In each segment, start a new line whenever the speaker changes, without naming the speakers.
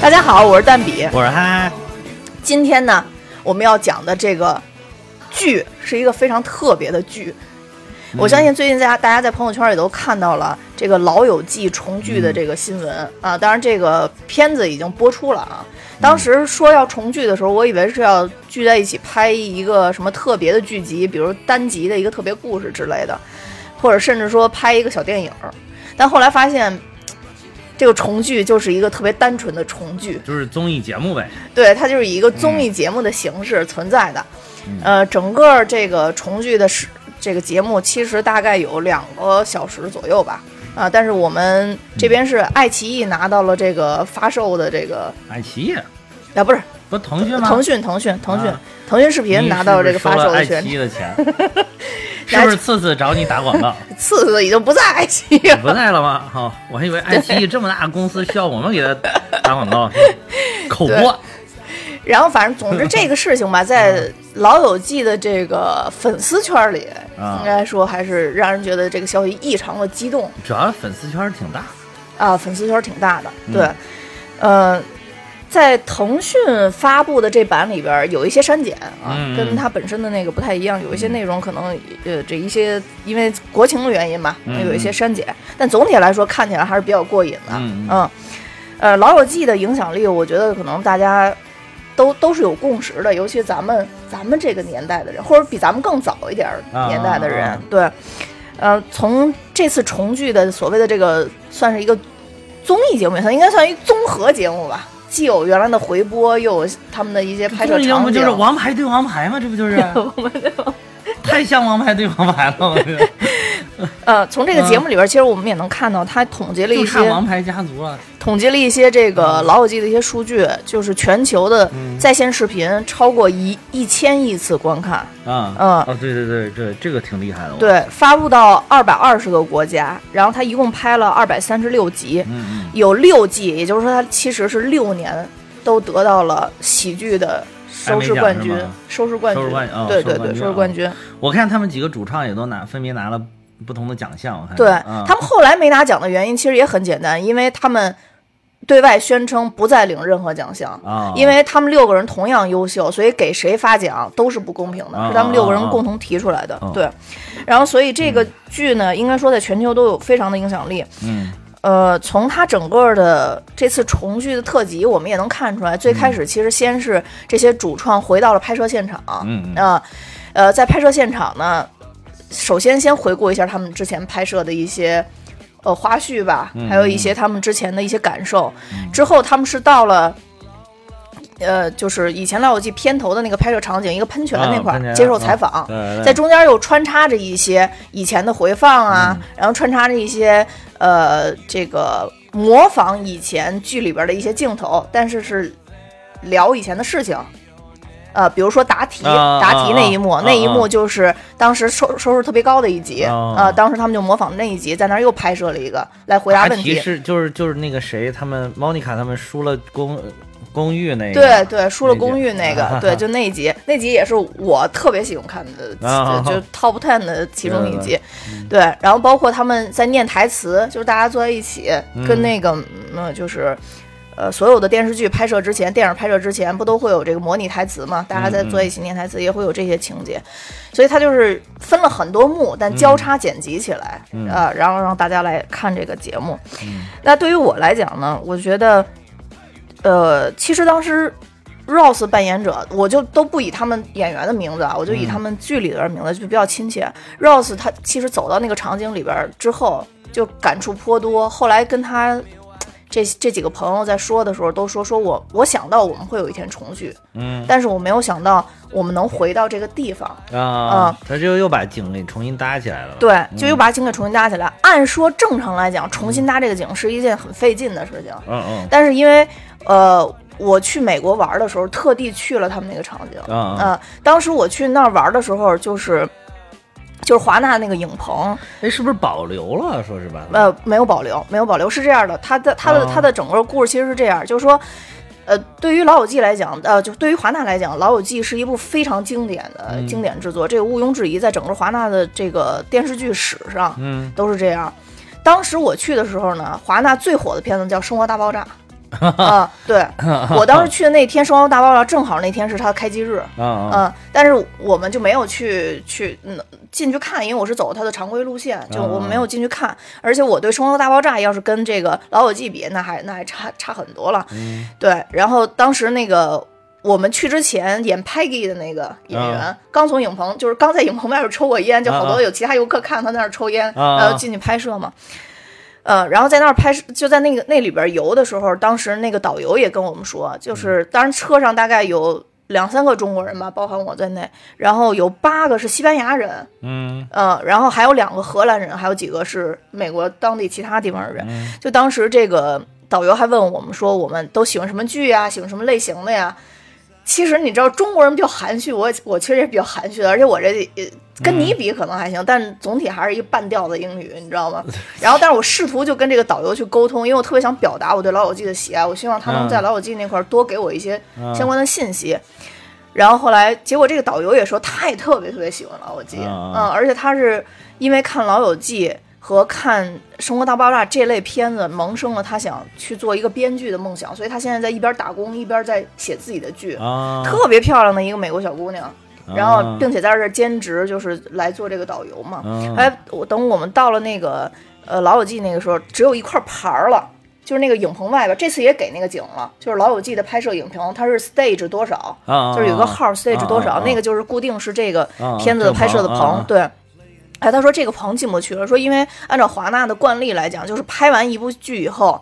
大家好，我是蛋比，
我是嗨。
今天呢，我们要讲的这个剧是一个非常特别的剧，我相信最近大家大家在朋友圈里都看到了这个《老友记》重聚的这个新闻、啊，当然这个片子已经播出了啊。当时说要重聚的时候，我以为是要聚在一起拍一个什么特别的剧集，比如单集的一个特别故事之类的，或者甚至说拍一个小电影儿。但后来发现，这个重聚就是一个特别单纯的重聚，
就是综艺节目呗。
对，它就是以一个综艺节目的形式存在的。呃，整个这个重聚的时这个节目其实大概有两个小时左右吧。啊，但是我们这边是爱奇艺拿到了这个发售的这个，
爱奇艺
啊，不是
不腾讯吗？
腾讯，腾讯，腾讯
啊，
腾讯视频拿到了这个发售的
爱
权利，
奇艺的钱，是不是次次找你打广告？
次次已经不在爱奇艺了。
不在了吗？好、我还以为爱奇艺这么大的公司 需要我们给他打广告，口播。
然后反正总之这个事情吧，在《老友记》的这个粉丝圈里，
啊
应该说还是让人觉得这个消息异常的激动。
主要粉丝圈挺大，
啊，粉丝圈挺大的，
嗯。
对，呃，在腾讯发布的这版里边儿有一些删减啊，
嗯
跟它本身的那个不太一样，有一些内容可能呃这一些因为国情的原因吧，
嗯
有一些删减，但总体来说看起来还是比较过瘾的，
嗯。
嗯，呃，老友记的影响力，我觉得可能大家。都都是有共识的，尤其咱们咱们这个年代的人，或者比咱们更早一点年代的人，
啊啊
对，呃，从这次重聚的所谓的这个算是一个综艺节目，它应该算一综合节目吧，既有原来的回播，又有他们的一些拍摄场景。
这不就是王牌对王牌吗？这不就是？太像王牌对王牌了，我觉得。
呃，从这个节目里边，其实我们也能看到，他统计了一些
王牌家族了。
统计了一些这个老友记的一些数据，就是全球的
嗯。
在线视频超过一一千亿次观看，
啊，
嗯。
哦，对对对对，这个挺厉害的。
对，发布到二百二十个国家，然后他一共拍了二百三十六集，
嗯嗯，
有六季，也就是说他其实是六年都得到了喜剧的收视冠军收视冠军，对对对，
收视冠军。我看他们几个主唱也都拿分别拿了不同的奖项。我看
对、
嗯
他们后来没拿奖的原因其实也很简单，因为他们对外宣称不再领任何奖项。
啊，
因为他们六个人同样优秀，所以给谁发奖都是不公平的，
啊
是他们六个人共同提出来的。
哦
对，然后所以这个剧呢，应该说在全球都有非常的影响力。
嗯
呃，从他整个的这次重聚的特辑，我们也能看出来，最开始其实先是这些主创回到了拍摄现场，
嗯
啊、呃，在拍摄现场呢，首先先回顾一下他们之前拍摄的一些呃花絮吧，
嗯
还有一些他们之前的一些感受。之后他们是到了。呃，就是以前《老友记》片头的那个拍摄场景，一个喷泉那块儿、
啊
接受采访，
对对
在中间又穿插着一些以前的回放啊，然后穿插着一些呃这个模仿以前剧里边的一些镜头，但是是聊以前的事情。呃，比如说答题，
啊
答题那一幕，那一幕就是当时收收视特别高的一集，
啊。
呃，当时他们就模仿那一集，在那儿又拍摄了一个来回答
答
问题。
题是就是就是那个谁他们 Monica 他们输了公公寓那个
对对，输了公寓那个，对，就那一集，那集也是我特别喜欢看的，
啊
就就 top ten 的其中一集
对。
对，然后包括他们在念台词，就是大家坐在一起，
嗯
跟那个嗯，就是。呃，所有的电视剧拍摄之前，电影拍摄之前，不都会有这个模拟台词嘛？大家在坐在一起念台词，也会有这些情节，所以它就是分了很多幕，但交叉剪辑起来，
嗯
啊，然后让大家来看这个节目。那对于我来讲呢，我觉得，呃，其实当时 Rose 扮演者，我就都不以他们演员的名字啊，我就以他们剧里的人名字就比较亲切。Rose 他其实走到那个场景里边之后，就感触颇多。后来跟他这这几个朋友在说的时候，都说说我我想到我们会有一天重聚，
嗯
但是我没有想到我们能回到这个地方。
啊，他就又把景给重新搭起来了。
对，就又把景给重新搭起来。按说正常来讲，重新搭这个景是一件很费劲的事情，
嗯嗯
但是因为呃，我去美国玩的时候，特地去了他们那个场景。
嗯
当时我去那儿玩的时候，就是就是华纳那个影棚，
哎，是不是保留了？说是吧？
呃，没有保留，没有保留，是这样的，它的它的
哦
它的整个故事其实是这样，就是说。呃，对于《老友记》来讲，呃，就对于华纳来讲，《老友记》是一部非常经典的、
嗯
经典制作，这个毋庸置疑，在整个华纳的这个电视剧史上，
嗯，
都是这样。当时我去的时候呢，华纳最火的片子叫《生活大爆炸》啊，对我当时去的那天，《生活大爆炸》正好那天是它的开机日，嗯，但是我们就没有去去嗯进去看，因为我是走它的常规路线，就我们没有进去看。而且我对《生活大爆炸》要是跟这个《老友记》比，那还那还差差很多了。
嗯
对，然后当时那个。我们去之前演 Peggy 的那个演员、
啊
刚从影棚，就是刚在影棚外边抽过烟，就好多有其他游客看他在那儿抽烟，
啊
然后进去拍摄嘛。呃，然后在那儿拍摄，就在那个那里边游的时候，当时那个导游也跟我们说，就是当然车上大概有两三个中国人吧，包含我在内，然后有八个是西班牙人，
嗯
呃，然后还有两个荷兰人，还有几个是美国当地其他地方的人。
嗯
就当时这个导游还问我们说，我们都喜欢什么剧呀？喜欢什么类型的呀？其实你知道中国人比较含蓄，我我其实也比较含蓄的，而且我这呃跟你比可能还行，但总体还是一个半调的英语，你知道吗？然后，但是我试图就跟这个导游去沟通，因为我特别想表达我对老友记的喜爱，我希望他能在
嗯
老友记那块儿多给我一些
嗯
相关的信息。然后后来，结果这个导游也说他也特别特别喜欢老友记，
嗯
嗯，而且他是因为看老友记和看《生活大爆炸》这类片子，萌生了他想去做一个编剧的梦想，所以他现在在一边打工一边在写自己的剧，
啊，
特别漂亮的一个美国小姑娘。然后
啊
并且在这儿兼职，就是来做这个导游嘛。
嗯
哎，我等我们到了那个呃老友记那个时候，只有一块牌儿了。就是那个影棚外边，这次也给那个景了，就是《老友记》的拍摄影棚，它是 stage 多少，
啊，
就是有个号 stage 多少，那个就是固定是这个
啊
片子的拍摄的棚。对，哎，他说这个棚进不去了，说因为按照华纳的惯例来讲，就是拍完一部剧以后，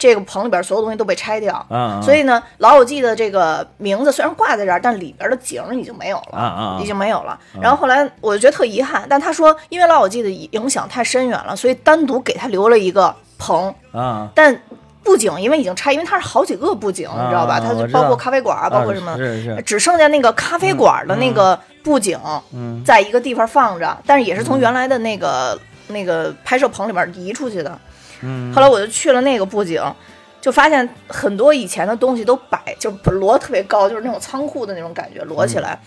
这个棚里边所有东西都被拆掉。
啊，
所以呢，《老友记》的这个名字虽然挂在这儿，但里边的景儿已经没有了，
啊啊
已经没有了。然后后来我就觉得特遗憾，但他说因为《老友记》的影响太深远了，所以单独给他留了一个棚，
啊，
但布景因为已经拆，因为它是好几个布景，你知道吧？它包括咖啡馆儿，包括什么，只剩下那个咖啡馆的那个布景，
嗯
在一个地方放着，但是也是从原来的那个、那个拍摄棚里边移出去的。
嗯，
后来我就去了那个布景，就发现很多以前的东西都摆就摞特别高，就是那种仓库的那种感觉摞起来。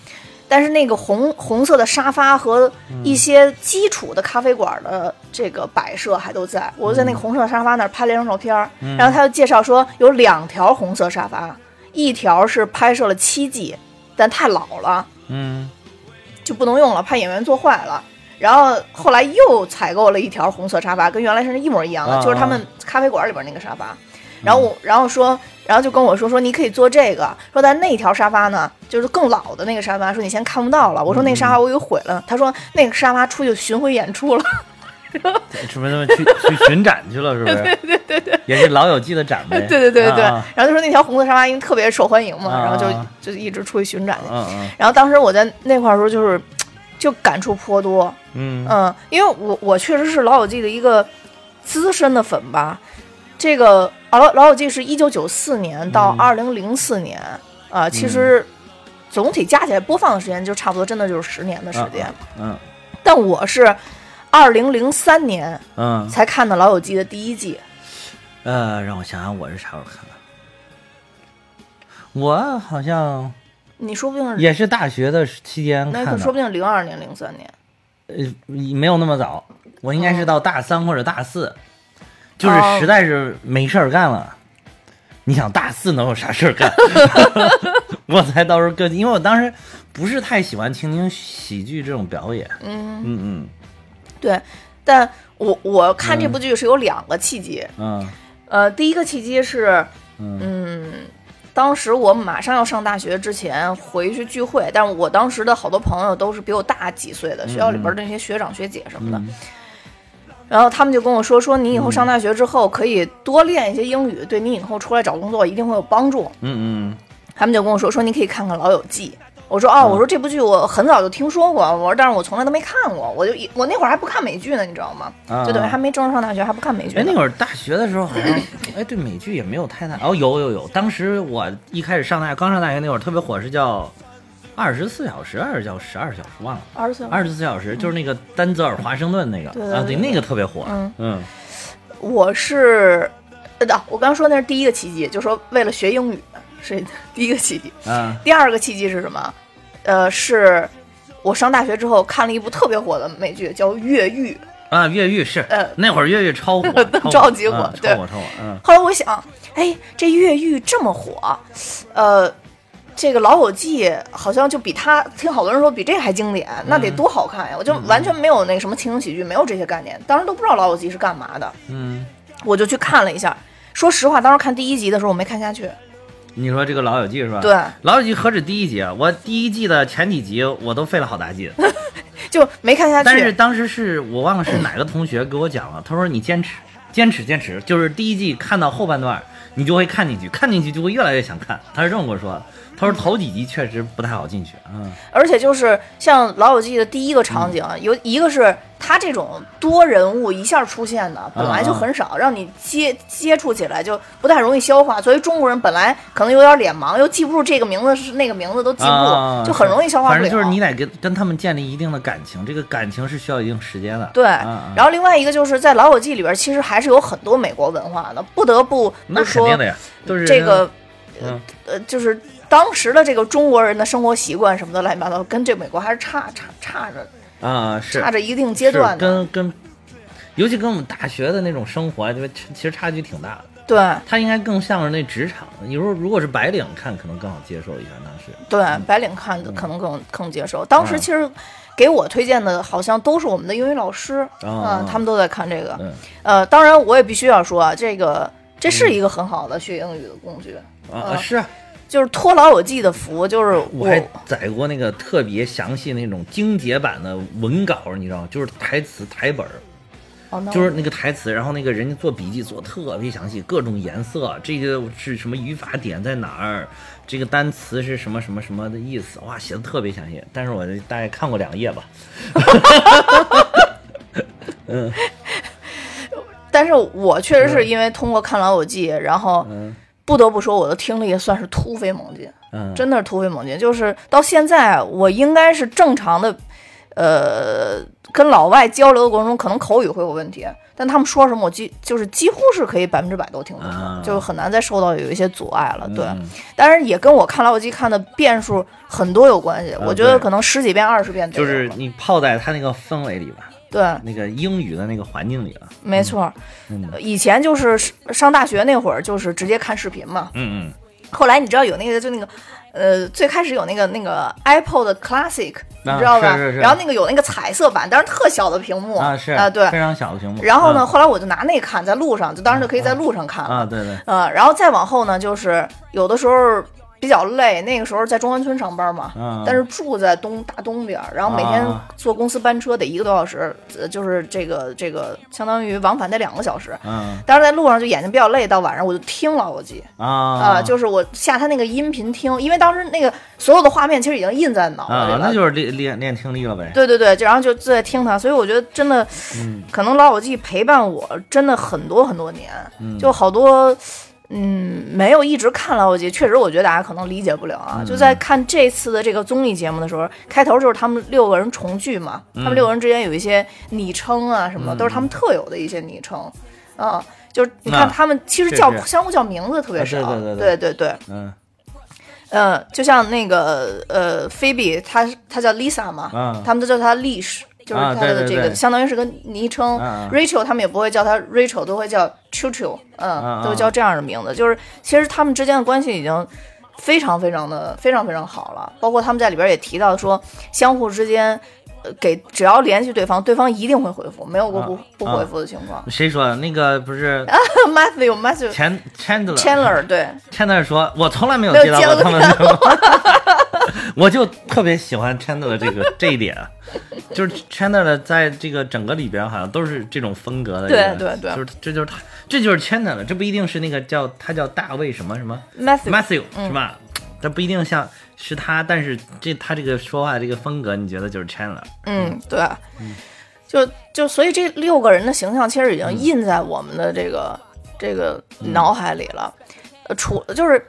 但是那个红红色的沙发和一些基础的咖啡馆的这个摆设还都在，我就在那个红色沙发那儿拍了一张照片儿，然后他就介绍说有两条红色沙发，一条是拍摄了七季，但太老了，
嗯。
就不能用了，怕演员坐坏了。然后后来又采购了一条红色沙发，跟原来是一模一样的，
啊
就是他们咖啡馆里边那个沙发。然后我，然后说，然后就跟我说说你可以坐这个，说但那条沙发呢，就是更老的那个沙发，说你现在看不到了。我说那沙发我给毁了，他说那个沙发出去巡回演出了。
什么什么去去巡展去了？是不是？对对对也是老友记的展呗。
对对对对，
啊
然后就说那条红色沙发因为特别受欢迎嘛，
啊
然后就就一直出去巡展去。然后当时我在那块儿的时候，就是就感触颇多，
嗯
嗯，因为我我确实是老友记的一个资深的粉吧。这个啊老老友记是一九九四年到
嗯
二零零四年啊、其实总体加起来播放的时间就差不多，真的就是十年的时间。
嗯
但我是二零零三年
嗯
才看的老友记的第一季，
呃，让我想想，我是啥时候看的？我好像
你说不定是
也是大学的期间
那
看的，
可说不定零二年零三年。
呃，没有那么早，我应该是到大三或者大四，就是
哦
实在是没事儿干了。你想大四能有啥事儿干？我才到时候跟，因为我当时不是太喜欢听听喜剧这种表演。
嗯，
嗯嗯
对。但我我看这部剧是有两个契机，
嗯
呃，第一个契机是，
嗯
嗯，当时我马上要上大学之前回去聚会，但是我当时的好多朋友都是比我大几岁的，学校里边的那些学长学姐什么的，
嗯。
然后他们就跟我说，说你以后上大学之后可以多练一些英语，对你以后出来找工作一定会有帮助。
嗯嗯。
他们就跟我说，说你可以看看《老友记》。我说哦，我说这部剧我很早就听说过，我说但是我从来都没看过，我就一我那会儿还不看美剧呢，你知道吗？
啊
就等于还没正式上大学，还不看美剧。
哎，那会儿大学的时候好像，哎，对美剧也没有太大。哦，有有有，当时我一开始上大学，刚上大学那会儿特别火是叫二十四小时还是叫十二小时忘了。
二十四
二十四小时就是那个丹泽尔华盛顿那个啊，对，那个特别火。
嗯
嗯
我是，呃，我刚刚说那是第一个契机，就说为了学英语是第一个契机。
嗯
第二个契机是什么？呃，是我上大学之后看了一部特别火的美剧，叫《越狱》。
啊，越狱是
呃
那会儿越狱超火，超
超级火
超火超火。嗯
后来我想，哎，这越狱这么火，呃，这个《老友记》好像就比它，听好多人说比这还经典，那得多好看呀！我就完全没有那个什么情景喜剧，没有这些概念，当时都不知道《老友记》是干嘛的，
嗯，
我就去看了一下。说实话，当时看第一集的时候我没看下去，
你说这个老友记是吧？
对，
老友记何止第一集啊，我第一季的前几集我都费了好大劲。
就没看下去。
但是当时是我忘了是哪个同学给我讲了，他说你坚持，坚持，坚持，就是第一季看到后半段，你就会看进去，看进去就会越来越想看。他是这么跟我说的。他说头几集确实不太好进去，嗯
而且就是像《老友记》的第一个场景，有一个是他这种多人物一下出现的，本来就很少，让你接接触起来就不太容易消化。作为中国人，本来可能有点脸盲，又记不住这个名字是那个名字都记不住，
啊，
就很容易消化不了。
反正就是你得跟跟他们建立一定的感情，这个感情是需要一定时间的。
对，然后另外一个就是在《老友记》里边，其实还是有很多美国文化的，不得不
那
不说
肯定的呀，都是
这个，
嗯
呃，就是当时的这个中国人的生活习惯什么的乱七八糟，跟这美国还是差差差着
啊是
差着一定阶段的。
跟跟，尤其跟我们大学的那种生活，就其实差距挺大的。
对
他应该更像是那职场。你说如果是白领看，可能更好接受一下，那是。
对，白领看的可能更更接受。当时
嗯
其实给我推荐的，好像都是我们的英语老师
哦
啊，他们都在看这个。
嗯
呃，当然我也必须要说啊，这个这是一个很好的学英语的工具，
啊啊是啊，
就是托老友记的福，就是
我还载过那个特别详细那种精简版的文稿，你知道吗？就是台词台本儿，就是那个台词，然后那个人家做笔记做得特别详细，各种颜色，这个是什么语法点在哪儿，这个单词是什么什么什么的意思，哇，写的特别详细。但是我大概看过两页吧。嗯
但是我确实是因为通过看老友记，然后
嗯
不得不说我的听力算是突飞猛进。
嗯，
真的是突飞猛进。就是到现在，我应该是正常的，呃，跟老外交流的过程中，可能口语会有问题，但他们说什么，我几就是几乎是可以百分之百都听懂，
啊
就很难再受到有一些阻碍了。对，
嗯
当然也跟我看老友记看的遍数很多有关系。我觉得可能十几遍、二十遍
就是你泡在他那个氛围里吧，
对，
那个英语的那个环境里了。
没错。
嗯
以前就是上大学那会儿，就是直接看视频嘛。
嗯嗯
后来你知道有那个就那个，呃，最开始有那个那个 Apple 的 Classic，、你
啊
知道吧？
是是是
然后那个有那个彩色版，当然特小的屏幕
嗯啊是
啊、对
非。常小的屏幕。
然后呢，
嗯
后来我就拿那看，在路上，就当时就可以在路上看了。
啊对对
呃，然后再往后呢，就是有的时候比较累，那个时候在中关村上班嘛，
嗯
但是住在东大东边，然后每天
啊
坐公司班车得一个多小时，呃，就是这个这个相当于往返得两个小时。
嗯
当时在路上就眼睛比较累，到晚上我就听老友记。
啊
啊、就是我下他那个音频听，因为当时那个所有的画面其实已经印在脑子里
啊
了。
那就是练练练听力了呗。
对对对，就然后就在听他，所以我觉得真的，
嗯
可能老友记陪伴我真的很多很多年，
嗯
就好多。嗯，没有一直看老友记，确实我觉得大家可能理解不了啊。
嗯。
就在看这次的这个综艺节目的时候，开头就是他们六个人重聚嘛，他们六个人之间有一些昵称啊什么的，
嗯。
都是他们特有的一些昵称啊。就是你看
啊
他们其实叫相互叫名字特别
啊
少，
对对对。
对对对。
嗯。
呃，就像那个呃，菲比，她她叫 Lisa 嘛，
嗯。
他们都叫她 Lish，就是他的这个、相当于是个昵称。Rachel 他们也不会叫他 Rachel，都会叫 Chu Chu，嗯，都叫这样的名字。就是其实他们之间的关系已经非常非常的非常非常好了，包括他们在里边也提到说，相互之间。呃给只要联系对方，对方一定会回复，没有过不、
啊
不回复的情况。
谁说的那个不是
Matthew Matthew
Chandler
Chandler 对
，Chandler 说，我从来没有
没有
接到
接过
过他们的，我就特别喜欢 Chandler 这个 这一点，就是 Chandler 在这个整个里边好像都是这种风格的人，
对对对。
就是这就是他，这就是 Chandler，这不一定是那个叫他叫大卫什么什么
Matthew
Matthew
嗯。
是吧？这不一定像是他，但是这他这个说话这个风格，你觉得就是 Chandler，
嗯，对，就就所以这六个人的形象其实已
嗯
经印在我们的这个、这个脑海里了。呃，除就是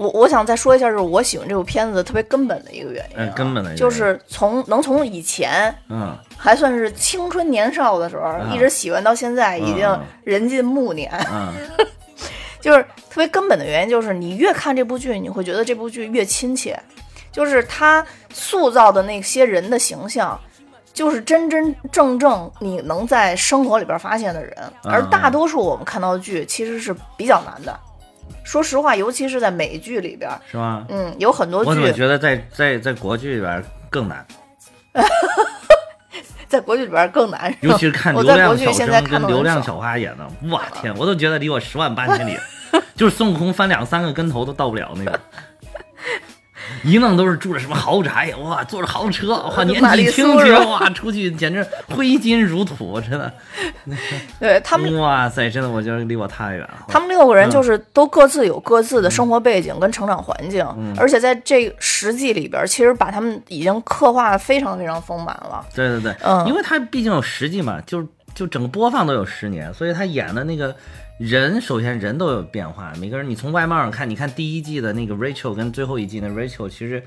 我我想再说一下，就是我喜欢这部片子特别根本的一个原因啊、
嗯根本的原因。
就是从能从以前
嗯，
还算是青春年少的时候，一直喜欢到现在，已经
嗯
人近暮年，
嗯，
就是特别根本的原因，就是你越看这部剧，你会觉得这部剧越亲切，就是他塑造的那些人的形象。就是真真正正你能在生活里边发现的人，而大多数我们看到的剧其实是比较难的。说实话，尤其是在美剧里边，
是吗？
嗯，有很多
我怎么觉得在在在国剧里边更难，
在国剧里边更难，
尤其是看流量小生跟流量。小花演的，我 天，我都觉得离我十万八千里，就是孙悟空翻两三个跟头都到不了那种。一弄都是住着什么豪宅，哇，坐着豪车，哇，年纪轻轻，哇，出去简直挥金如土，真的，
对他们，
哇塞，真的，我觉得离我太远了。
他们六个人
嗯
就是都各自有各自的生活背景跟成长环境，
嗯
而且在这十季里边，其实把他们已经刻画的非常非常丰满了。
对对对，
嗯
因为他毕竟有十季嘛，就就整个播放都有十年，所以他演的那个人，首先人都有变化。每个人，你从外貌上看，你看第一季的那个 Rachel 跟最后一季的 Rachel，其实。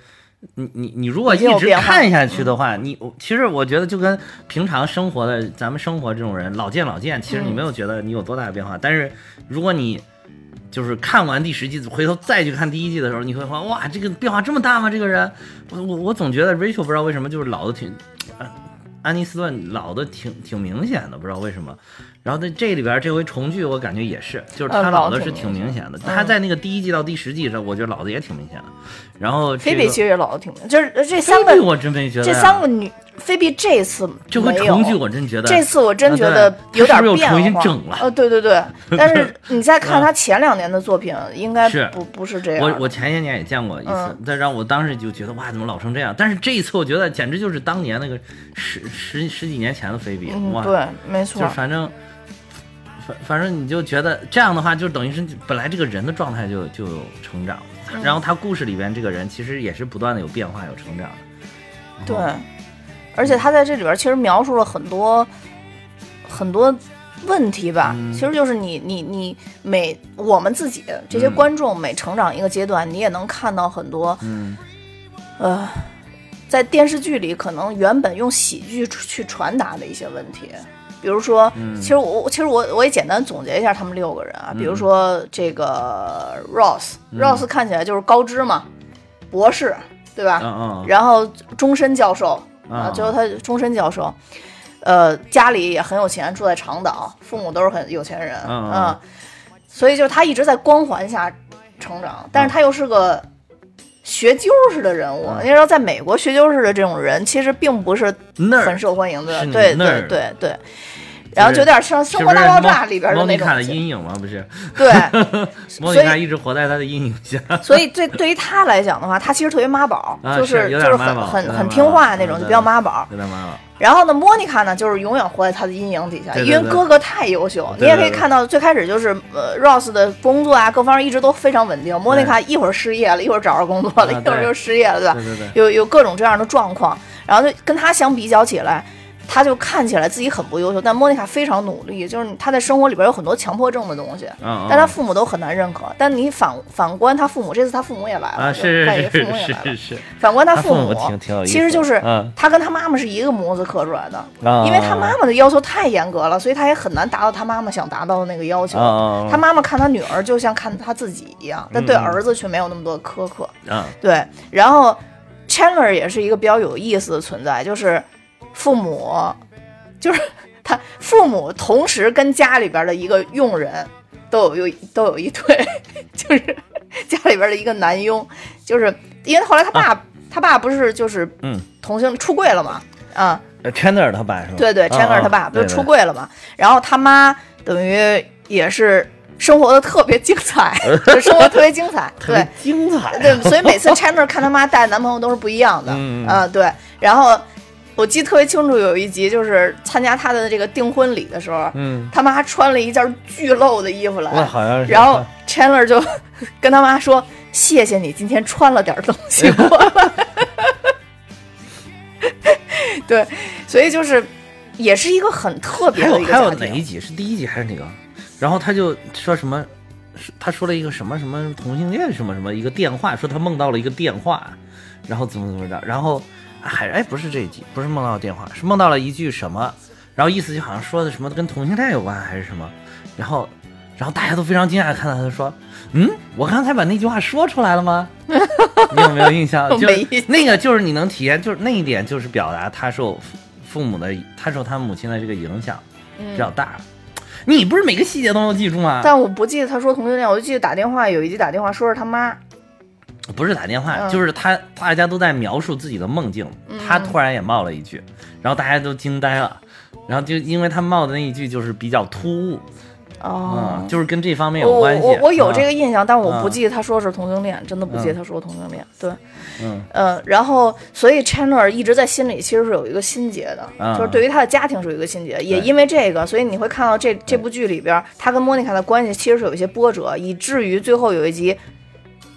你你你如果一直看下去的话，你我其实我觉得就跟平常生活的咱们生活这种人老见老见，其实你
嗯
没有觉得你有多大的变化。但是如果你就是看完第十季，回头再去看第一季的时候，你会发现哇，这个变化这么大吗？这个人，我我我总觉得 Rachel 不知道为什么就是老的挺，啊安妮斯顿老的挺挺明显的，不知道为什么。然后在这里边这回重聚，我感觉也是，就是他
呃老
的是挺
明
明显的。
嗯
他在那个第一季到第十季上，我觉得老的也挺明显的。然后这个
菲比其实也老的挺明，就是这三个
我真没觉得
这三个女，菲比这次
这回
没有
重聚，我真觉得
这次我真觉
啊
得有点
他是不是
变化。
又重新整了
呃，对对对，但是你再看
嗯
他前两年的作品，应该
是
不不是这样。
我我前些年也见过一次
嗯，
再让我当时就觉得哇，怎么老成这样？但是这一次我觉得简直就是当年那个十十十几年前的菲比，哇，
嗯，对，没错
就，反正。反反正你就觉得这样的话，就等于是本来这个人的状态就就有成长，
嗯
然后他故事里边这个人其实也是不断的有变化有成长的。
对，而且他在这里边其实描述了很多很多问题吧，
嗯
其实就是你你你每我们自己这些
嗯
观众每成长一个阶段，你也能看到很多
嗯
呃，在电视剧里可能原本用喜剧去传达的一些问题。比如说，
嗯
其实我其实我我也简单总结一下他们六个人啊，比如说这个 Ross，Ross、看起来就是高知嘛，博士，对吧？
嗯嗯，
然后终身教授啊，
啊
最后他终身教授，呃，家里也很有钱，住在长岛，父母都是很有钱人，
嗯
所以就是他一直在光环下成长，但是他又是个学究式的人物。
嗯
你知道，在美国学究式的这种人其实并不是很受欢迎的，
是
对对对对。然后就有点像《生活大爆炸》里边的
莫妮卡的
那种，
阴影吗？不是，
对，
莫妮卡一直活在他的阴影下。
所以对对于他来讲的话，他其实特别妈宝，
啊
就是就是很很很听话那种，
嗯
就比较妈宝。
有点妈宝。
然后呢，莫妮卡呢，就是永远活在他的阴影底下，因为哥哥太优秀。你也可以看到，最开始就是呃，Ross 的工作啊，各方面一直都非常稳定。莫妮卡一会儿失业了，一会儿找着工作了，
啊
一会儿又失业了，对吧？
对对对，
有有各种这样的状况，然后就跟他相比较起来，他就看起来自己很不优秀，但莫妮卡非常努力，就是他在生活里边有很多强迫症的东西，
嗯，
但他父母都很难认可。但你反反观他父母，这次他父母也来了，
啊，
就是他也
是
父母也来了
是是。是，
反观他父
母挺挺有意思
其实就是
嗯
他跟他妈妈是一个模子刻出来的，
啊
因为他妈妈的要求太严格了，所以他也很难达到他妈妈想达到的那个要求。他妈妈看他女儿就像看他自己一样，但对儿子却没有那么多苛刻。
啊，
对，然后 Chandler 也是一个比较有意思的存在，就是父母，就是他父母同时跟家里边的一个佣人都有有都有一对，就是家里边的一个男佣，就是因为后来他爸、他爸不是就是
嗯
同性出柜了嘛，啊，
呃，Chandler 他爸是吧？
对对
啊
，Chandler 他爸
啊
不是出柜了嘛，然后他妈等于也是生活的特别精彩，就生活特别精彩，对。
精彩。
对，所以每次 Chandler 看他妈带男朋友都是不一样的，
嗯
啊对。然后我记得特别清楚，有一集就是参加他的这个订婚礼的时候，
嗯，
他妈穿了一件巨露的衣服
我
来，
好像是。
然后 Chandler 就跟他妈说：“谢谢你今天穿了点东西过来。” 对，所以就是也是一个很特别
还
的一个
有还有。哪一集是第一集还是哪个？然后他就说什么他说了一个什么什么同性恋什么什么一个电话，说他梦到了一个电话，然后怎么怎么着，然后还哎不是这一集，不是梦到电话，是梦到了一句什么，然后意思就好像说的什么跟同性恋有关还是什么，然后然后大家都非常惊讶看到他说，嗯，我刚才把那句话说出来了吗？你有没有印象？就那个就是你能体验，就是那一点就是表达他受父父母的，他受他母亲的这个影响比较大。你不是每个细节都能记住吗？
但我不记得他说同性恋，我就记得打电话有一集打电话说是他妈，
不是打电话，
嗯
就是他，大家都在描述自己的梦境，他突然也冒了一句，然后大家都惊呆了，然后就因为他冒的那一句就是比较突兀，
哦
嗯，，就是跟这方面
我
有关系。
我我有这个
啊，
印象，但我不
啊
记得他说是同性恋，真的不记得他说同性恋。对，
嗯
呃，然后所以 Chandler 一直在心里其实是有一个心结的，
啊
就是对于他的家庭是有一个心结，也因为这个，所以你会看到这这部剧里边，他跟莫妮卡的关系其实是有一些波折，以至于最后有一集。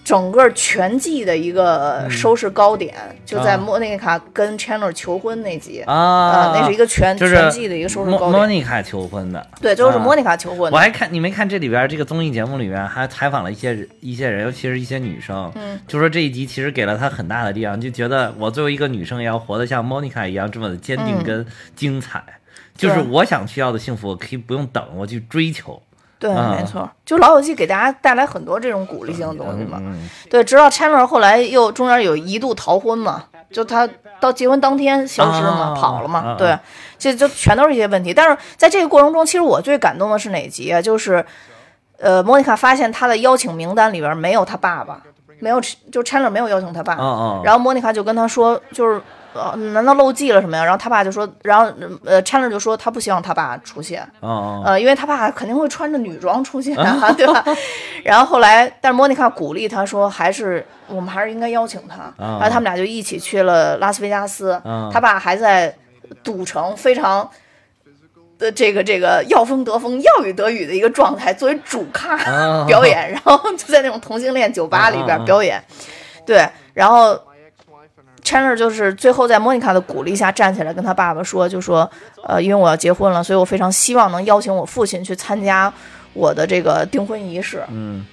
整个全季的一个收视高点，就在
啊
莫妮卡跟 Chandler 求婚那集
啊
呃那是一个全
就是
全季的一个收视
莫
高点。
莫妮卡求婚的，
对，最后是
啊
莫妮卡求婚的。
我还看你没看这里边这个综艺节目里边还采访了一些人一些人，尤其是一些女生，
嗯，
就说这一集其实给了她很大的力量，就觉得我作为一个女生也要活得像莫妮卡一样这么的坚定
嗯
跟精彩。就是我想需要的幸福，我可以不用等，我去追求。
对，
啊
没错，就《老友记》给大家带来很多这种鼓励性的东西嘛。对，直到 Chandler 后来又中间有一度逃婚嘛，就他到结婚当天消失嘛，
啊
跑了嘛。对，这就全都是一些问题。但是在这个过程中，其实我最感动的是哪集啊？就是，呃，莫妮卡发现他的邀请名单里边没有他爸爸，没有，就 Chandler 没有邀请他爸。然后莫妮卡就跟他说，就是呃，难道漏记了什么呀？然后他爸就说，然后呃，Chandler 就说他不希望他爸出现，呃，因为他爸肯定会穿着女装出现啊，对吧？然后后来，但是莫妮卡鼓励他说，还是我们还是应该邀请他。然后他们俩就一起去了拉斯维加斯，
嗯
他爸还在赌城非常。的这个这个要风得风要雨得雨的一个状态，作为主咖、
啊
表演，然后就在那种同性恋酒吧里边表演，对，然后 Chandler 就是最后在莫妮卡的鼓励下站起来跟他爸爸说，就说，呃，因为我要结婚了，所以我非常希望能邀请我父亲去参加我的这个订婚仪式。
嗯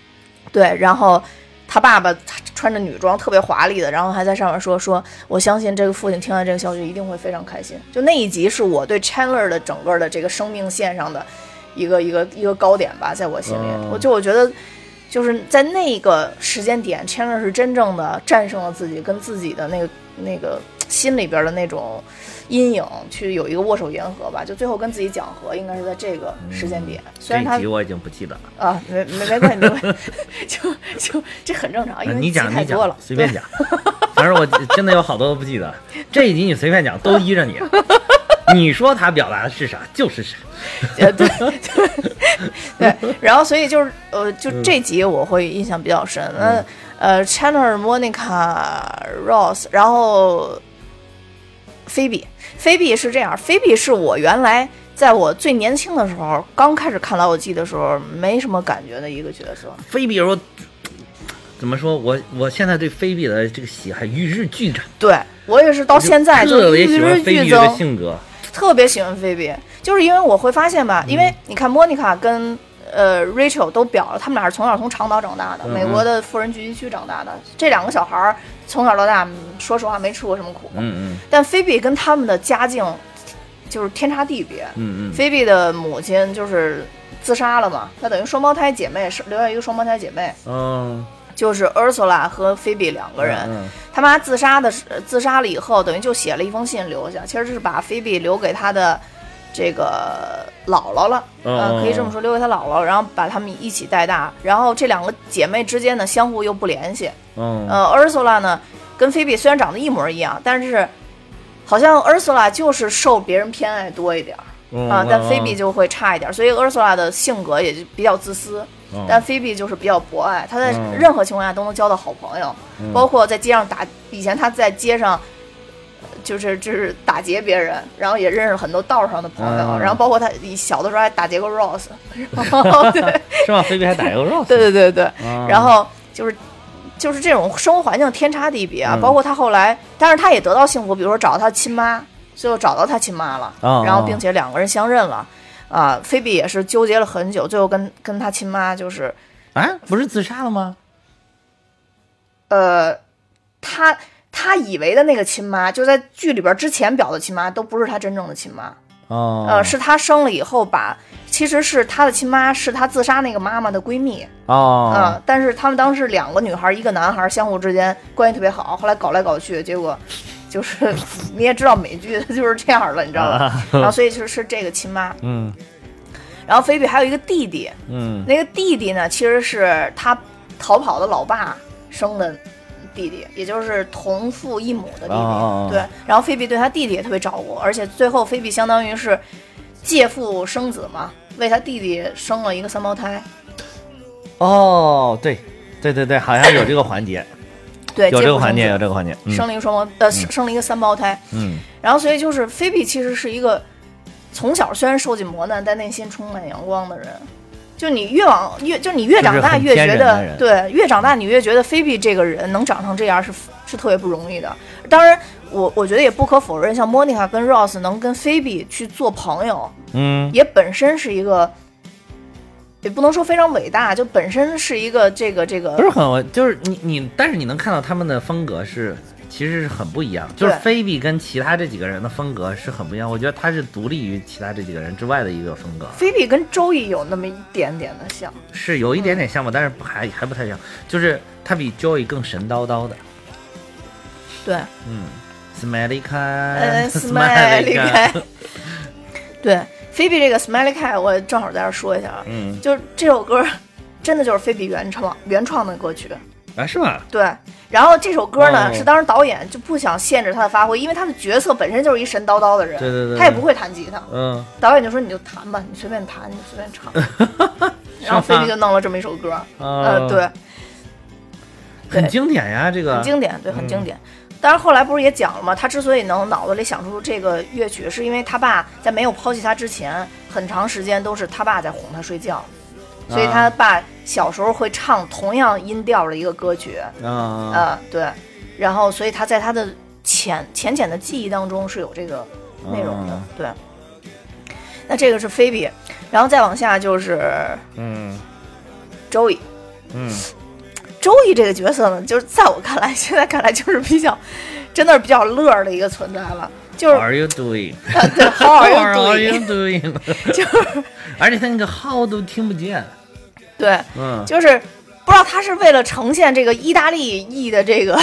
对，然后他爸爸穿着女装，特别华丽的，然后还在上面说说，我相信这个父亲听到这个消息一定会非常开心。就那一集是我对 Chandler 的整个的这个生命线上的一个一个一个高点吧，在我心里，
哦
我就我觉得。就是在那个时间点，Chandler 是真正的战胜了自己，跟自己的那个那个心里边的那种阴影，去有一个握手言和吧。就最后跟自己讲和，应该是在这个时间点。虽
这
然他
一集我已经不记得了。
啊，没没没关系，没关系，就就这很正常，因为
讲
太多了
讲，，随便讲，反正我真的有好多都不记得。这一集你随便讲，都依着你。你说他表达的是啥就是啥。
呃对对对，然后所以就是呃，就这集我会印象比较深。那呃，Chandler、Monica、Ross，然后菲比，菲比是这样，菲比是我原来在我最年轻的时候，刚开始看《老友记》的时候，没什么感觉的一个角色。
菲比说，怎么说我我现在对菲比的这个喜爱与日俱增，
对我也是到现在就与日俱增。
这个性格。
特别喜欢菲比，就是因为我会发现吧，因为你看莫妮卡跟呃 Rachel 都表了，他们俩是从小从长岛长大的，
嗯
美国的富人聚集区长大的。这两个小孩儿从小到大，嗯说实话没吃过什么苦，
嗯
但菲比跟他们的家境就是天差地别。
嗯嗯嗯，
菲比的母亲就是自杀了嘛，那等于双胞胎姐妹是留下一个双胞胎姐妹，
嗯，
就是 Ursula 和菲比两个人。
嗯
他妈自杀的时自杀了以后，等于就写了一封信留下，其实是把菲比留给他的这个姥姥了，
哦
呃，可以这么说，留给他姥姥，然后把他们一起带大。然后这两个姐妹之间呢，相互又不联系。
嗯
呃，Ursula 呢，跟菲比虽然长得一模一样，但是好像 Ursula 就是受别人偏爱多一点儿
嗯
啊，但菲比就会差一点儿，所以 Ursula 的性格也就比较自私。
嗯
但菲比就是比较博爱，她在
嗯
任何情况下都能交到好朋友，包括在街上打，以前她在街上。就是就是打劫别人，然后也认识了很多道上的朋友，
嗯。
然后包括他小的时候还打劫过 Rose，然后对
是吧？菲比还打劫过 Rose，
对对对对，
啊
然后就是就是这种生活环境天差地别啊，
嗯。
包括他后来，但是他也得到幸福，比如说找到他亲妈，最后找到他亲妈了，
哦
然后并且两个人相认了，啊，菲比也是纠结了很久，最后跟跟他亲妈就是
啊，不是自杀了吗？
呃，他他以为的那个亲妈，就在剧里边之前表的亲妈，都不是他真正的亲妈。
哦，
呃，是他生了以后把，其实是他的亲妈是他自杀那个妈妈的闺蜜。
哦，
嗯，但是他们当时两个女孩，一个男孩，相互之间关系特别好，后来搞来搞去，结果就是 你也知道美剧就是这样了，你知道吧？然后所以就是是这个亲妈。
嗯
然后菲比还有一个弟弟，
嗯
那个弟弟呢，其实是他逃跑的老爸生的弟弟，也就是同父异母的弟弟。
哦哦哦
对，然后菲比对他弟弟也特别照顾，而且最后菲比相当于是借父生子嘛，为他弟弟生了一个三胞胎。
哦，对对对对，好像有这个环节，
对，
有这个环节，有这个环节。嗯
生了一个双胞，呃，生生了一个三胞胎。
嗯
然后所以就是菲比其实是一个从小虽然受尽磨难，但内心充满阳光的人。就你越往越，就你越长大越觉得对，越长大你越觉得菲比这个人能长成这样是是特别不容易的。当然，我我觉得也不可否认，像莫妮卡跟 Ross 能跟菲比去做朋友，
嗯
也本身是一个，也不能说非常伟大，就本身是一个这个这个
不是很，就是你你，但是你能看到他们的风格是其实是很不一样，就是菲比跟其他这几个人的风格是很不一样。我觉得他是独立于其他这几个人之外的一个风格，
菲比跟周易有那么一点点的像。
是有一点点像吧，但是还还不太像，就是他比 Joy 更神叨叨的。
对，
嗯
，Smiley Cat，对，菲比这个 Smiley Cat，我正好在这说一下啊，
嗯。
就是这首歌真的就是菲比原创原创的歌曲，
啊是吗？
对。然后这首歌呢，
哦
是当时导演就不想限制他的发挥，因为他的角色本身就是一神叨叨的人，
对对对
他也不会弹吉他，
嗯，
导演就说你就弹吧，你随便弹，你就随便唱。然后菲比就弄了这么一首歌，呃，
呃
对，
很经典呀，这个
很经典，对，很
嗯
经典。但是，后来不是也讲了吗？他之所以能脑子里想出这个乐曲，是因为他爸在没有抛弃他之前，很长时间都是他爸在哄他睡觉，所以他爸小时候会唱同样音调的一个歌曲，
啊
呃，对，然后所以他在他的浅浅浅的记忆当中是有这个内容的，
哦
对。那这个是菲比，然后再往下就是
嗯
周易。
嗯
周易这个角色呢，就是在我看来，现在看来就是比较，真的是比较乐儿的一个存在了。就是
，Are you doing？
对，How are
How
you doing？就是
而且他那个 how 都听不见，
对，
嗯，
就是不知道他是为了呈现这个意大利裔的这个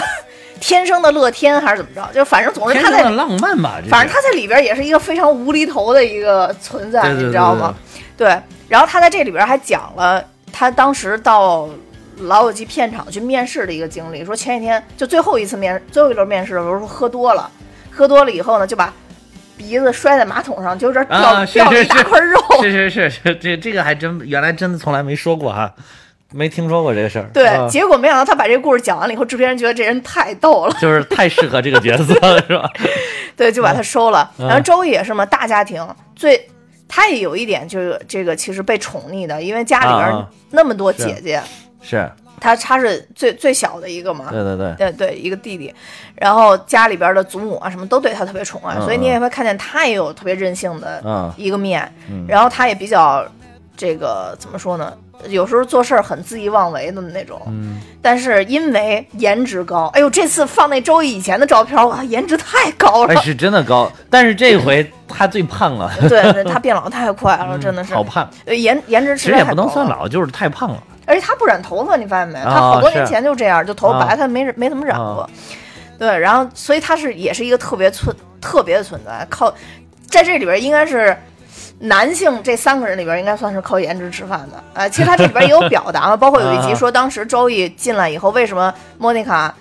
天生的乐天，还是怎么着？就反正总是他在
浪漫吧，
反正他在里边也是一个非常无厘头的一个存在，
对对对
你知道吗？对，然后他在这里边还讲了他当时到老友记片场去面试的一个经历，说前几天就最后一次面最后一轮面试的时候说喝多了，喝多了以后呢就把鼻子摔在马桶上，就有点掉、掉了一大块肉。
是是是是，这这个还真原来真的从来没说过哈，没听说过这个事儿。
对，
啊
结果没想到他把这个故事讲完了以后，制片人觉得这人太逗了，
就是太适合这个角色了，是吧？
对，就把他收了。
嗯
然后周易也是嘛，大家庭最。他也有一点，就是这个其实被宠溺的，因为家里边那么多姐姐，
是，
他他是最最小的一个嘛，
对对对，
对对，一个弟弟，然后家里边的祖母啊什么都对他特别宠爱，
嗯
所以你也会看见他也有特别任性的
嗯。
一个面，
嗯。
然后他也比较这个怎么说呢？有时候做事儿很恣意妄为的那种，
嗯，
但是因为颜值高，哎呦，这次放那周易以前的照片，哇，颜值太高了。
哎，是真的高，但是这回 他最胖了，
对对，他变老太快了，真的是，
嗯好胖，
呃颜颜值
其实也不能算老，就是太胖了。
而且他不染头发，你发现没？
啊
他好多年前就这样，就头发白，
啊。
他没没怎么染过。
啊。
对，然后所以他是也是一个特别存特别的存在，靠在这里边应该是男性这三个人里边应该算是靠颜值吃饭的。呃，其实他这里边也有表达嘛，包括有一集
啊
说当时周易进来以后，为什么莫妮卡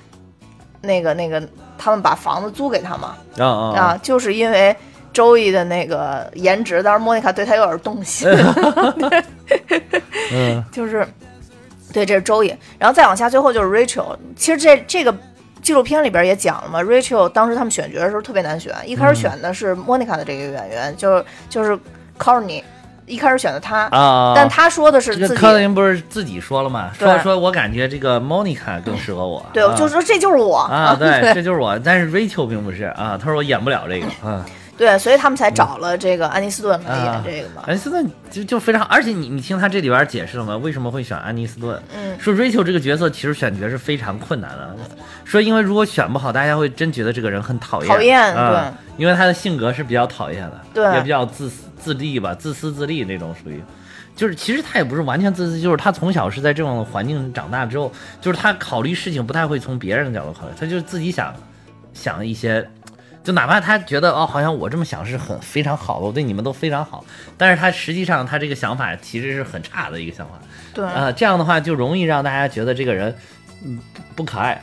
那个那个他们把房子租给他嘛？
啊啊
啊，就是因为。周易的那个颜值，当时莫妮卡对他有点动心，
嗯
就是，对，这是周易，然后再往下，最后就是 Rachel。其实这这个纪录片里边也讲了嘛，Rachel 当时他们选角的时候特别难选，一开始选的是莫妮卡的这个演员，就是就是 Courtney，一开始选的他，
啊！
但他说的是
这个
自己，
柯林不是自己说了吗？说
对
说我感觉这个 Monica 更适合我。
对，
我
就说这就是我
啊，对，这就是我。但是 Rachel 并不是啊，他说我演不了这个 啊。
对，所以他们才找了这个安妮斯顿来演
啊
这个嘛。
安妮斯顿就就非常，而且你你听他这里边解释了吗？为什么会选安妮斯顿？
嗯
说 Rachel 这个角色其实选角是非常困难的，说因为如果选不好，大家会真觉得这个人很讨厌。
讨厌
啊因为他的性格是比较讨厌的，
对
也比较自私自立吧，自私自利那种属于。就是其实他也不是完全自私，就是他从小是在这种环境长大之后，就是他考虑事情不太会从别人的角度考虑，他就是自己想想一些，就哪怕他觉得哦，好像我这么想是很非常好的，我对你们都非常好，但是他实际上他这个想法其实是很差的一个想法，
对
啊、这样的话就容易让大家觉得这个人嗯不不可爱，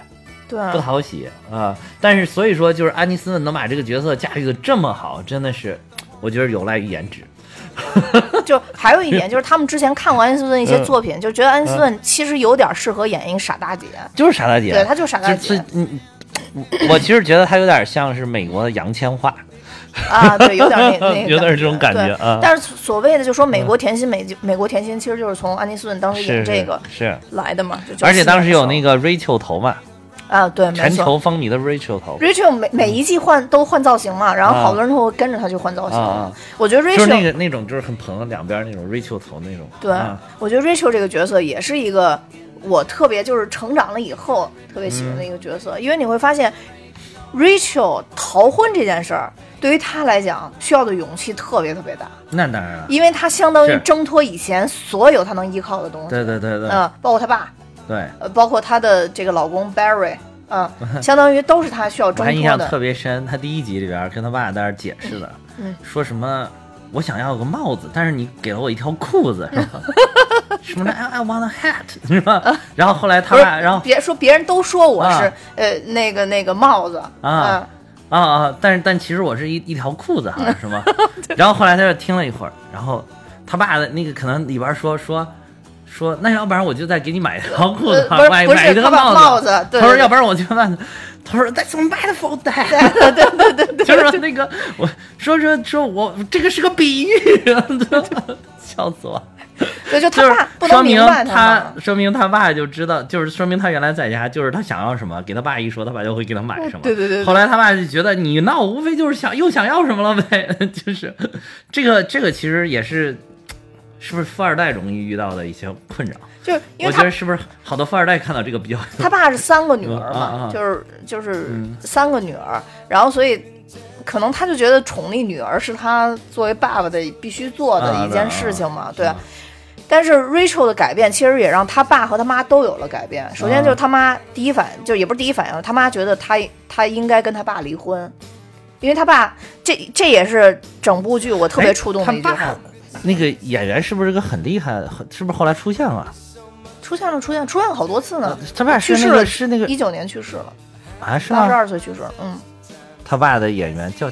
对
不讨喜啊、但是所以说，就是安妮斯顿能把这个角色驾驭的这么好，真的是我觉得有赖于颜值。
就还有一点就是，他们之前看过安妮斯顿一些
嗯。
作品，就觉得安妮斯顿其实有点适合演一个傻大姐。
就是傻大姐，
对她就是傻大姐。
就嗯，嗯我其实觉得她有点像是美国的杨千嬅，
啊，对，有点那那个
有点这种感觉啊
但是所谓的就说美国甜心，美美国甜心其实就是从安妮斯顿当时演这个
是。是，
来的嘛。就94
而且当时有那个 Rachel 头嘛，
啊，对，没
全
错。
球风靡的 Rachel 头
，Rachel 每每一季换都换造型嘛，然后
啊。
好多人都会跟着她去换造型。
啊啊。
我觉得
就是那
Rachel
个那种就是很蓬两边那种 Rachel 头那种，
对
啊，
我觉得 Rachel 这个角色也是一个我特别就是成长了以后特别喜欢的一个角色，因为你会发现 Rachel 逃婚这件事儿对于他来讲需要的勇气特别特别大，
那当然了，
因为他相当于挣脱以前所有他能依靠的东西，
对对对对。
嗯，包括他爸，
对。
呃，包括她的这个老公 Barry，嗯，相当于都是她需要
我印象特。别深，她第一集里边跟她爸在那解释的，
嗯
说什么我想要个帽子，但是你给了我一条裤子，是吧？什么 I I want a hat，是吧？然后后来他爸，然后
别说别人都说我是、
啊
呃那个那个帽子嗯
啊啊啊，但是但其实我是一一条裤子，好像是吗？然后后来他就听了一会儿，然后他爸的那个可能里边说说。说那要不然我就再给你买一条裤子
呃，
买买一个帽
帽子
他说要不然我就问，他说 That's beautiful day，对对对对，就是说那个我说说说我这个是个比喻，笑死我。
对，就
就是
他爸不
说明
能明白
他，说明他爸就知道，就是说明他原来在家就是他想要什么，给他爸一说，他爸就会给他买什么。
对对对对
后来他爸就觉得你闹，无非就是想又想要什么了呗，就是这个这个其实也是，是不是富二代容易遇到的一些困扰？
就是因为他
我觉得是不是好多富二代看到这个比较
他爸是三个女儿嘛，
嗯啊啊
就是就是三个女儿，然后所以可能他就觉得宠溺女儿是他作为爸爸的必须做的一件事情嘛，对。但是 Rachel 的改变其实也让他爸和他妈都有了改变。首先就是他妈第一反就也不是第一反应，他妈觉得他他应该跟他爸离婚，因为他爸这这也是整部剧我特别触动的一句话
那个演员是不是个很厉害？很是不是后来出现了？
出现了，出现出现了好多次呢。
他爸是那
去世了，
个是那个
一九年去世了，
啊是
八十？二岁去世了。嗯，
他爸的演员叫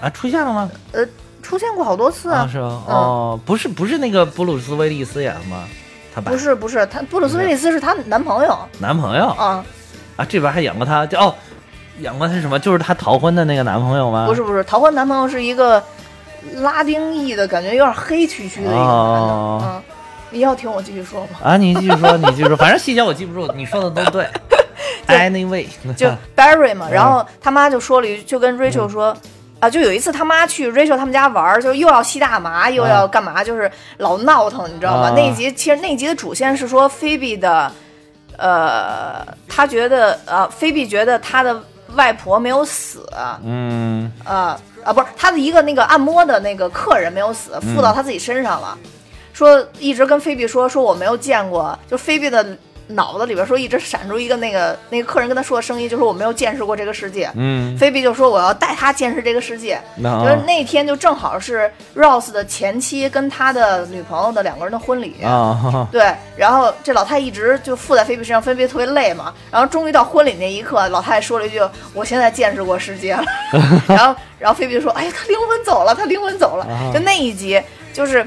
啊出现了吗？
呃，出现过好多次
啊，是吗？哦，不是，不是那个布鲁斯威利斯演的吗？他爸
不是不是，他布鲁斯威利斯是她男朋友
男朋友
啊，
啊，这边还演过他，就哦，演过他是什么？就是他逃婚的那个男朋友吗？
不是不是，逃婚男朋友是一个拉丁裔的感觉，有点黑黢黢的一个男的。
啊
嗯，你要听我继续说吗？
啊，你继续说，你继续说，反正细节我记不住，你说的都对。Anyway，
就 Barry 嘛，然后他妈就说了一句，就跟 Rachel 说。啊，就有一次他妈去 Rachel 他们家玩儿，就又要吸大麻，又要干嘛，就是老闹腾，你知道吗？
啊
那一集其实那一集的主线是说菲比的，呃，他觉得呃，菲比觉得他的外婆没有死，
嗯
啊啊，不是他的一个那个按摩的那个客人没有死，附到他自己身上了。说一直跟菲比说说我没有见过，就菲比的脑子里边说一直闪出一个那个那个客人跟他说的声音，就说我没有见识过这个世界。
嗯，
菲比就说我要带他见识这个世界。就是那天就正好是 Rose 的前妻跟他的女朋友的两个人的婚礼。
啊，
对，然后这老太太一直就附在菲比身上，菲比特别累嘛。然后终于到婚礼那一刻，老太太说了一句：“我现在见识过世界了。”然后，然后菲比就说：“哎呀，他灵魂走了，他灵魂走了。
啊
就那一集，就是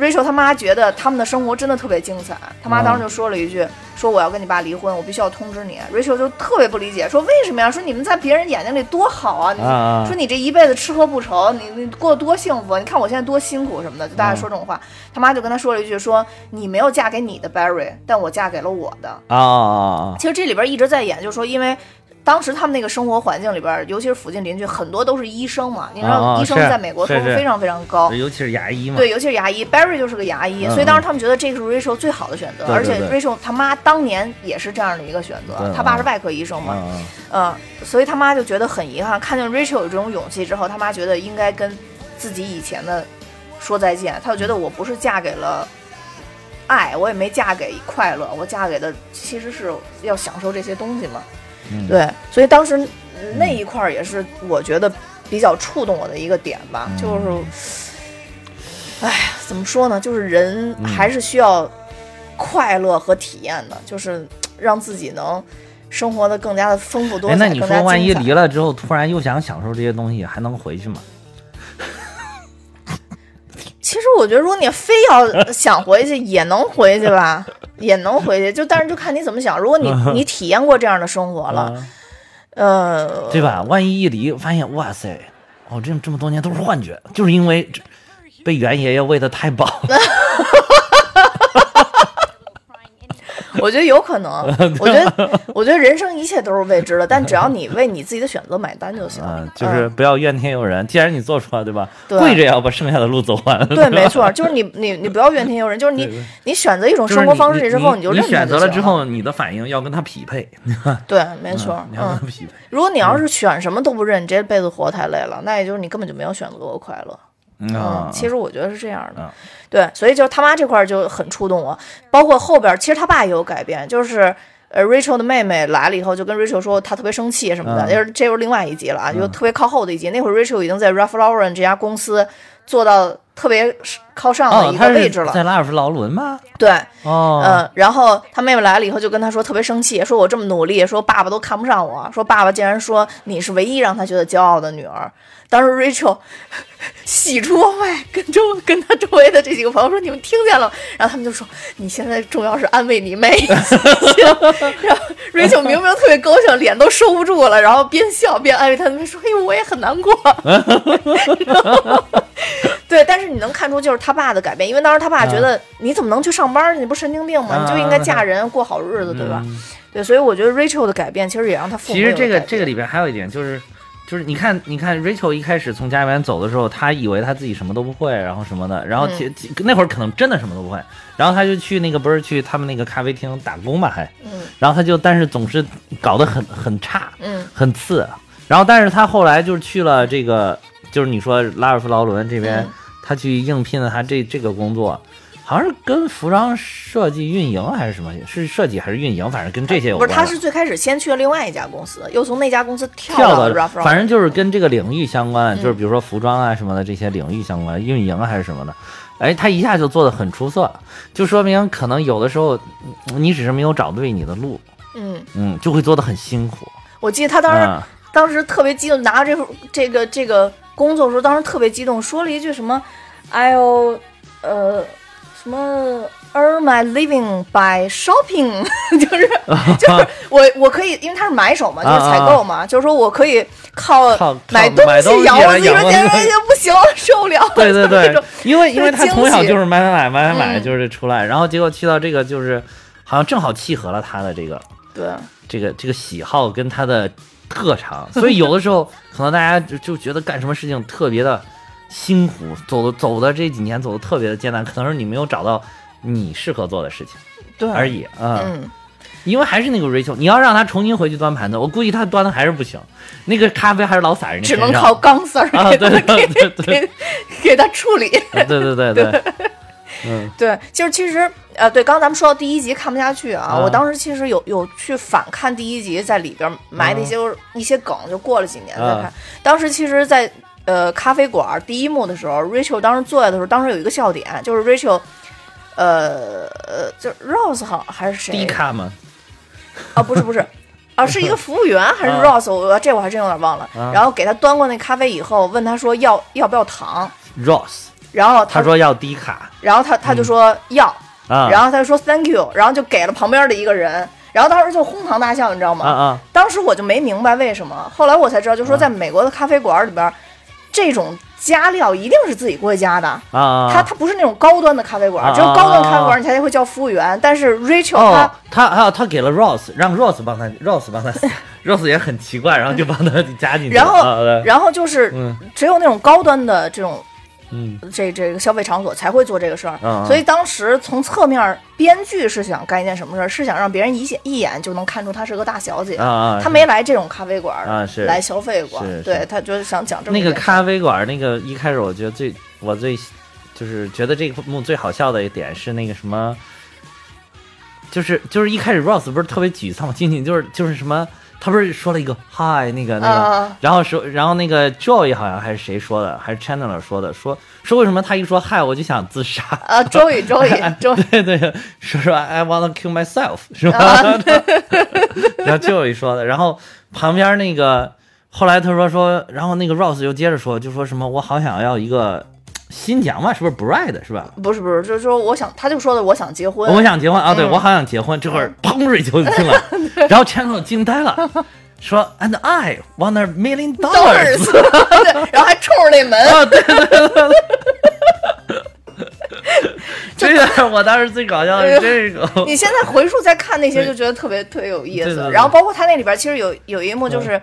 Rachel 他妈觉得他们的生活真的特别精彩。他妈当时就说了一句：“说我要跟你爸离婚，我必须要通知你。”Rachel 就特别不理解，说：“为什么呀？说你们在别人眼睛里多好啊！你说你这一辈子吃喝不愁，你你过得多幸福？你看我现在多辛苦什么的，就大家说这种话。他妈就跟他说了一句：“说你没有嫁给你的 Barry，但我嫁给了我的。”
啊啊啊！
其实这里边一直在演，就是说，因为当时他们那个生活环境里边，尤其是附近邻居，很多都是医生嘛。你知道医生在美国收入非常非常高，
尤其是牙医嘛。
对，尤其是牙医，Barry 就是个牙医，
嗯
所以当时他们觉得这个是 Rachel 最好的选择，而且 Rachel 他妈当年也是这样的一个选择，
对嗯
他爸是外科医生嘛，
嗯，
嗯，所以他妈就觉得很遗憾，看见 Rachel 有这种勇气之后，他妈觉得应该跟自己以前的说再见，他就觉得我不是嫁给了。爱我也没嫁给快乐，我嫁给的其实是要享受这些东西嘛。
嗯
对，所以当时嗯那一块儿也是我觉得比较触动我的一个点吧，
嗯
就是，哎，怎么说呢？就是人
嗯
还是需要快乐和体验的，就是让自己能生活的更加的丰富多
哎，
彩，
那你说万一离了之后，突然又想享受这些东西，还能回去吗？
其实我觉得，如果你非要想回去，也能回去吧，也能回去。就但是就看你怎么想。如果你你体验过这样的生活了，
嗯
呃，
对吧？万一一离，发现哇塞，哦，这这么多年都是幻觉，就是因为被袁爷爷喂的太饱 了。
我觉得有可能。我觉得，我觉得人生一切都是未知的，但只要你为你自己的选择买单就行。
嗯，就是不要怨天尤人。既然你做出来，对吧？
对
跪着也要把剩下的路走完。
对，没错，就是你你你不要怨天尤人，就是你你选择一种生活方式之后，
你
就认它
选择了之后，你的反应要跟他匹配。
对，没错，
嗯你要跟
嗯
他。匹配。
如果你要是选什么都不认，你这辈子活太累了，那也就是你根本就没有选择过快乐。
嗯
嗯，其实我觉得是这样的
嗯，
对，所以就是他妈这块儿就很触动我，包括后边儿，其实他爸也有改变，就是。呃，Rachel 的妹妹来了以后，就跟 Rachel 说她特别生气什么的，
嗯
就是这又是另外一集了啊，就特别靠后的一集。那会儿 Rachel 已经在 Ralph Lauren 这家公司做到特别靠上的
哦，
一个位置了，
在拉尔夫劳伦吗？
对，
哦，
嗯，然后他妹妹来了以后就跟他说特别生气，说我这么努力，说爸爸都看不上我，说爸爸竟然说你是唯一让他觉得骄傲的女儿。当时 Rachel 喜出望外，跟周跟他周围的这几个朋友说：“你们听见了？”然后他们就说：“你现在重要是安慰你妹。”然后 Rachel 明明特别高兴，脸都收不住了，然后边笑边安慰他妹说：“哎呦，我也很难过。”对，但是你能看出就是他爸的改变，因为当时他爸觉得你怎么能去上班呢？你不神经病吗？
啊
你就应该嫁人过好日子，对吧？对，所以我觉得 Rachel 的改变其实也让他父母
其实这个这个里边还有一点就是。就是你看，你看 Rachel 一开始从家里面走的时候，他以为他自己什么都不会，然后什么的，然后其、其那会儿可能真的什么都不会，然后他就去那个不是去他们那个咖啡厅打工嘛，还，
嗯
然后他就但是总是搞得很很差，
嗯
很次，然后但是他后来就是去了这个，就是你说拉尔夫劳伦这边，
嗯
她去应聘了他这这个工作，好像是跟服装设计运营还是什么，是设计还是运营，反正跟这些有
不是，
关。
他是最开始先去了另外一家公司，又从那家公司跳
跳
到
反正就是跟这个领域相关，
嗯。
就是比如说服装啊什么的这些领域相关，运营还是什么的，哎，他一下就做的很出色，就说明可能有的时候嗯你只是没有找对你的路，
嗯，
嗯，就会做的很辛苦。
我记得他当时、
啊，
当时特别激动，拿着这份这个这个工作的时候，当时特别激动，说了一句什么，I'll 呃什么 earn my living by shopping，就是 就是我我可以，因为他是买手嘛，就是采购嘛，就是说我可以靠
靠
买
东西
养活
来
自己，说简
养活自己
直就不行了，受不了了，
对 对对因为因为他从小就是买买买买买买，
嗯
就是出来，然后结果去到这个就是好像正好契合了他的这个
对。
这个这个喜好跟他的特长，所以有的时候可能大家就就觉得干什么事情特别的辛苦，走的走的这几年走的特别的艰难，可能是你没有找到你适合做的事情
对
而已啊。
嗯，
因为还是那个 Rachel，你要让他重新回去端盘子，我估计他端的还是不行，那个咖啡还是老洒人家
只能靠钢丝儿
啊，对对对
给他处理。
对对对对，嗯
对，就是其实呃，对，刚刚咱们说到第一集看不下去啊，
啊
我当时其实有有去反看第一集，在里边埋的一些、一些梗，就过了几年再看。
啊
当时其实在，呃咖啡馆第一幕的时候，Rachel 当时坐在的时候，当时有一个笑点，就是 Rachel。呃呃，就 Rose 好还是谁？
低卡吗，
啊，不是不是，啊，是一个服务员还是
啊
Rose？我这我还真有点忘了。
啊
然后给他端过那咖啡以后，问他说要要不要糖
，Ross，
然后
他说要低卡。
然后他他就说要，
啊，
然后他就说 thank you，然后就给了旁边的一个人，然后当时就哄堂大笑，你知道吗？
啊啊。
当时我就没明白为什么，后来我才知道，就说在美国的咖啡馆里边，这种加料一定是自己过去加的。
啊，
它它不是那种高端的咖啡馆，
啊
只有高端咖啡馆你才会叫服务员。但是 Rachel
哦
她，
他还有他给了 Rose，让 Rose 帮他，Rose 帮他 Rose 也很奇怪，然后就帮他加进去。
然后然后就是
嗯。
只有那种高端的这种
嗯。
这这个消费场所才会做这个事儿，
啊
所以当时从侧面，编剧是想干一件什么事儿？是想让别人一眼一眼就能看出她是个大小姐。
啊啊，
她没来这种咖啡馆
啊是
来消费过，对她就是想讲这么
那个咖啡馆，那个一开始我觉得最我最就是觉得这个幕最好笑的一点是那个什么，就是就是一开始 Rose 不是特别沮丧，进去就是就是什么，他不是说了一个 Hi 那个那个，
啊
然后说然后那个 Joy 好像还是谁说的，还是 Chandler 说的，说说为什么他一说 Hi 我就想自杀。
啊，周宇周宇周宇
对 对，说说 I wanna kill myself 是吧？
啊
然后就有一说的，然后旁边那个后来他说说，然后那个 Rose 又接着说，就说什么我好想要一个新娘嘛，是不是 bride 是吧？
不是不是，就是说我想，他就说的我想结婚，
我想结婚啊，对
嗯
我好想结婚，这会儿砰瑞秋就进来，然后 Chandler 惊呆了，说 And I want a million dollars，dollars。
对，然后还冲着那门，
啊，对对对对对。这个我当时最搞笑的是这个，
你现在回溯再看那些，就觉得特别特别有意思。然后包括他那里边其实有有一幕就是。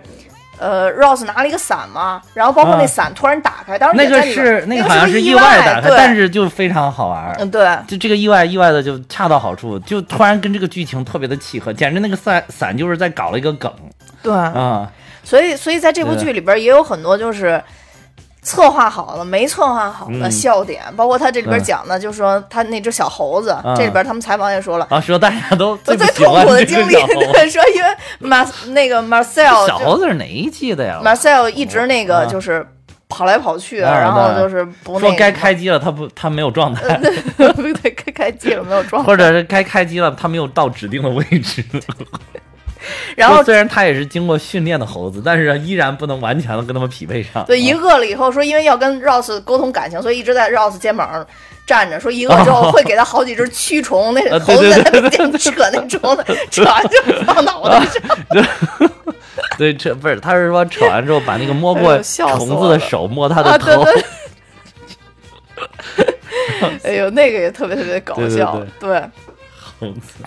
呃，Rose 拿了一个伞嘛，然后包括那
啊
伞突然打开，当时
那个是个好像
是意
意外打开，但是就非常好玩儿。
嗯对，
就这个意外，意外的就恰到好处，就突然跟这个剧情特别的契合，简直那个伞伞就是在搞了一个梗
对，
啊、
所以所以在这部剧里边也有很多就是策划好了没策划好的
嗯。
笑点，包括他这里边
嗯。
讲的，就是说他那只小猴子，
嗯。
这里边他们采访也说了。
啊，说大家都
我最
最不喜
痛苦的经历，对，说因为马那个 Marcel
小猴子是哪一季的呀
？Marcel 一直那个
啊
就是跑来跑去，
啊
然后就是不那
说该开机了，他不，他没有状态，
对 对该开机了没有状态，
或者是该开机了，他没有到指定的位置。
然后
虽然他也是经过训练的猴子，但是依然不能完全的跟他们匹配上。
对一饿了以后说因为要跟 Rose 沟通感情，所以一直在 Rose 肩膀上站着，说一饿之后会给他好几只蛆虫，那
啊
猴子在他
对
面前扯那虫子，扯完就放脑袋上。
对，扯不是，他是说扯完之后把那个摸过虫子的手摸他
啊，
的头。
哎呦，那个也特别特别搞笑，对
猴子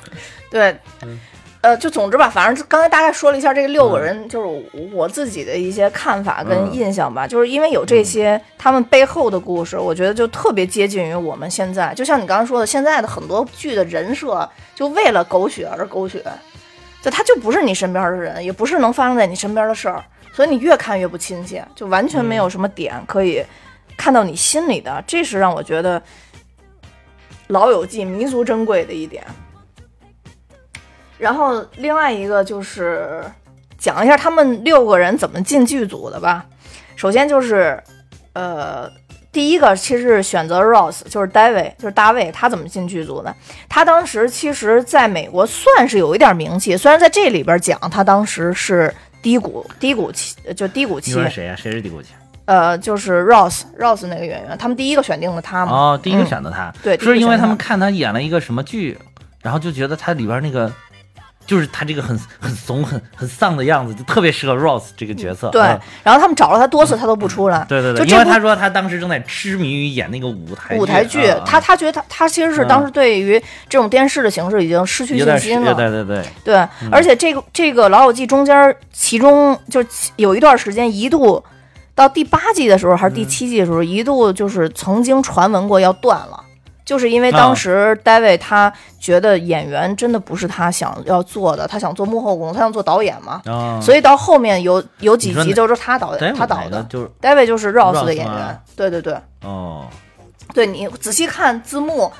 对，
嗯
呃，就总之吧，反正刚才大概说了一下这个六个人，就是我自己的一些看法跟
嗯
印象吧。就是因为有这些他们背后的故事，我觉得就特别接近于我们现在。就像你刚刚说的，现在的很多剧的人设，就为了狗血而狗血，就他就不是你身边的人，也不是能发生在你身边的事儿，所以你越看越不亲切，就完全没有什么点可以看到你心里的。这是让我觉得《老友记》弥足珍贵的一点。然后另外一个就是讲一下他们六个人怎么进剧组的吧。首先就是，呃，第一个其实是选择 Ross，就是 David，就是大卫，他怎么进剧组的？他当时其实在美国算是有一点名气，虽然在这里边讲他当时是低谷低谷期，就低谷期
谁呀、谁是低谷期？
呃，就是 Ross Ross 那个演员，他们第一个选定的他嘛。
哦，第一个
嗯
选择他，
对就
是因为
他
他们看他演了一个什么剧，然后就觉得他里边那个，就是他这个很很怂、很很丧的样子，就特别适合 Rose 这个角色。
对
嗯，
然后他们找了他多次，他都不出来。
对对对，因为他说他当时正在痴迷于演那个舞台
舞台剧，
啊
他他觉得他他其实是
嗯
当时对于这种电视的形式已经失去信心了。
对对对，
对，而且这个这个《老友记》中间，其中就是有一段时间一度到第八季的时候，还是第七季的时候，一度就是曾经传闻过要断了。就是因为当
啊
时 David 他觉得演员真的不是他想要做的，他想做幕后工作，他想做导演嘛，
啊，
所以到后面有有几集就是他导
对
的，他导的。
就是
David 就是 Ross
Ross
的演员，对对对，
哦，
对你仔细看字幕，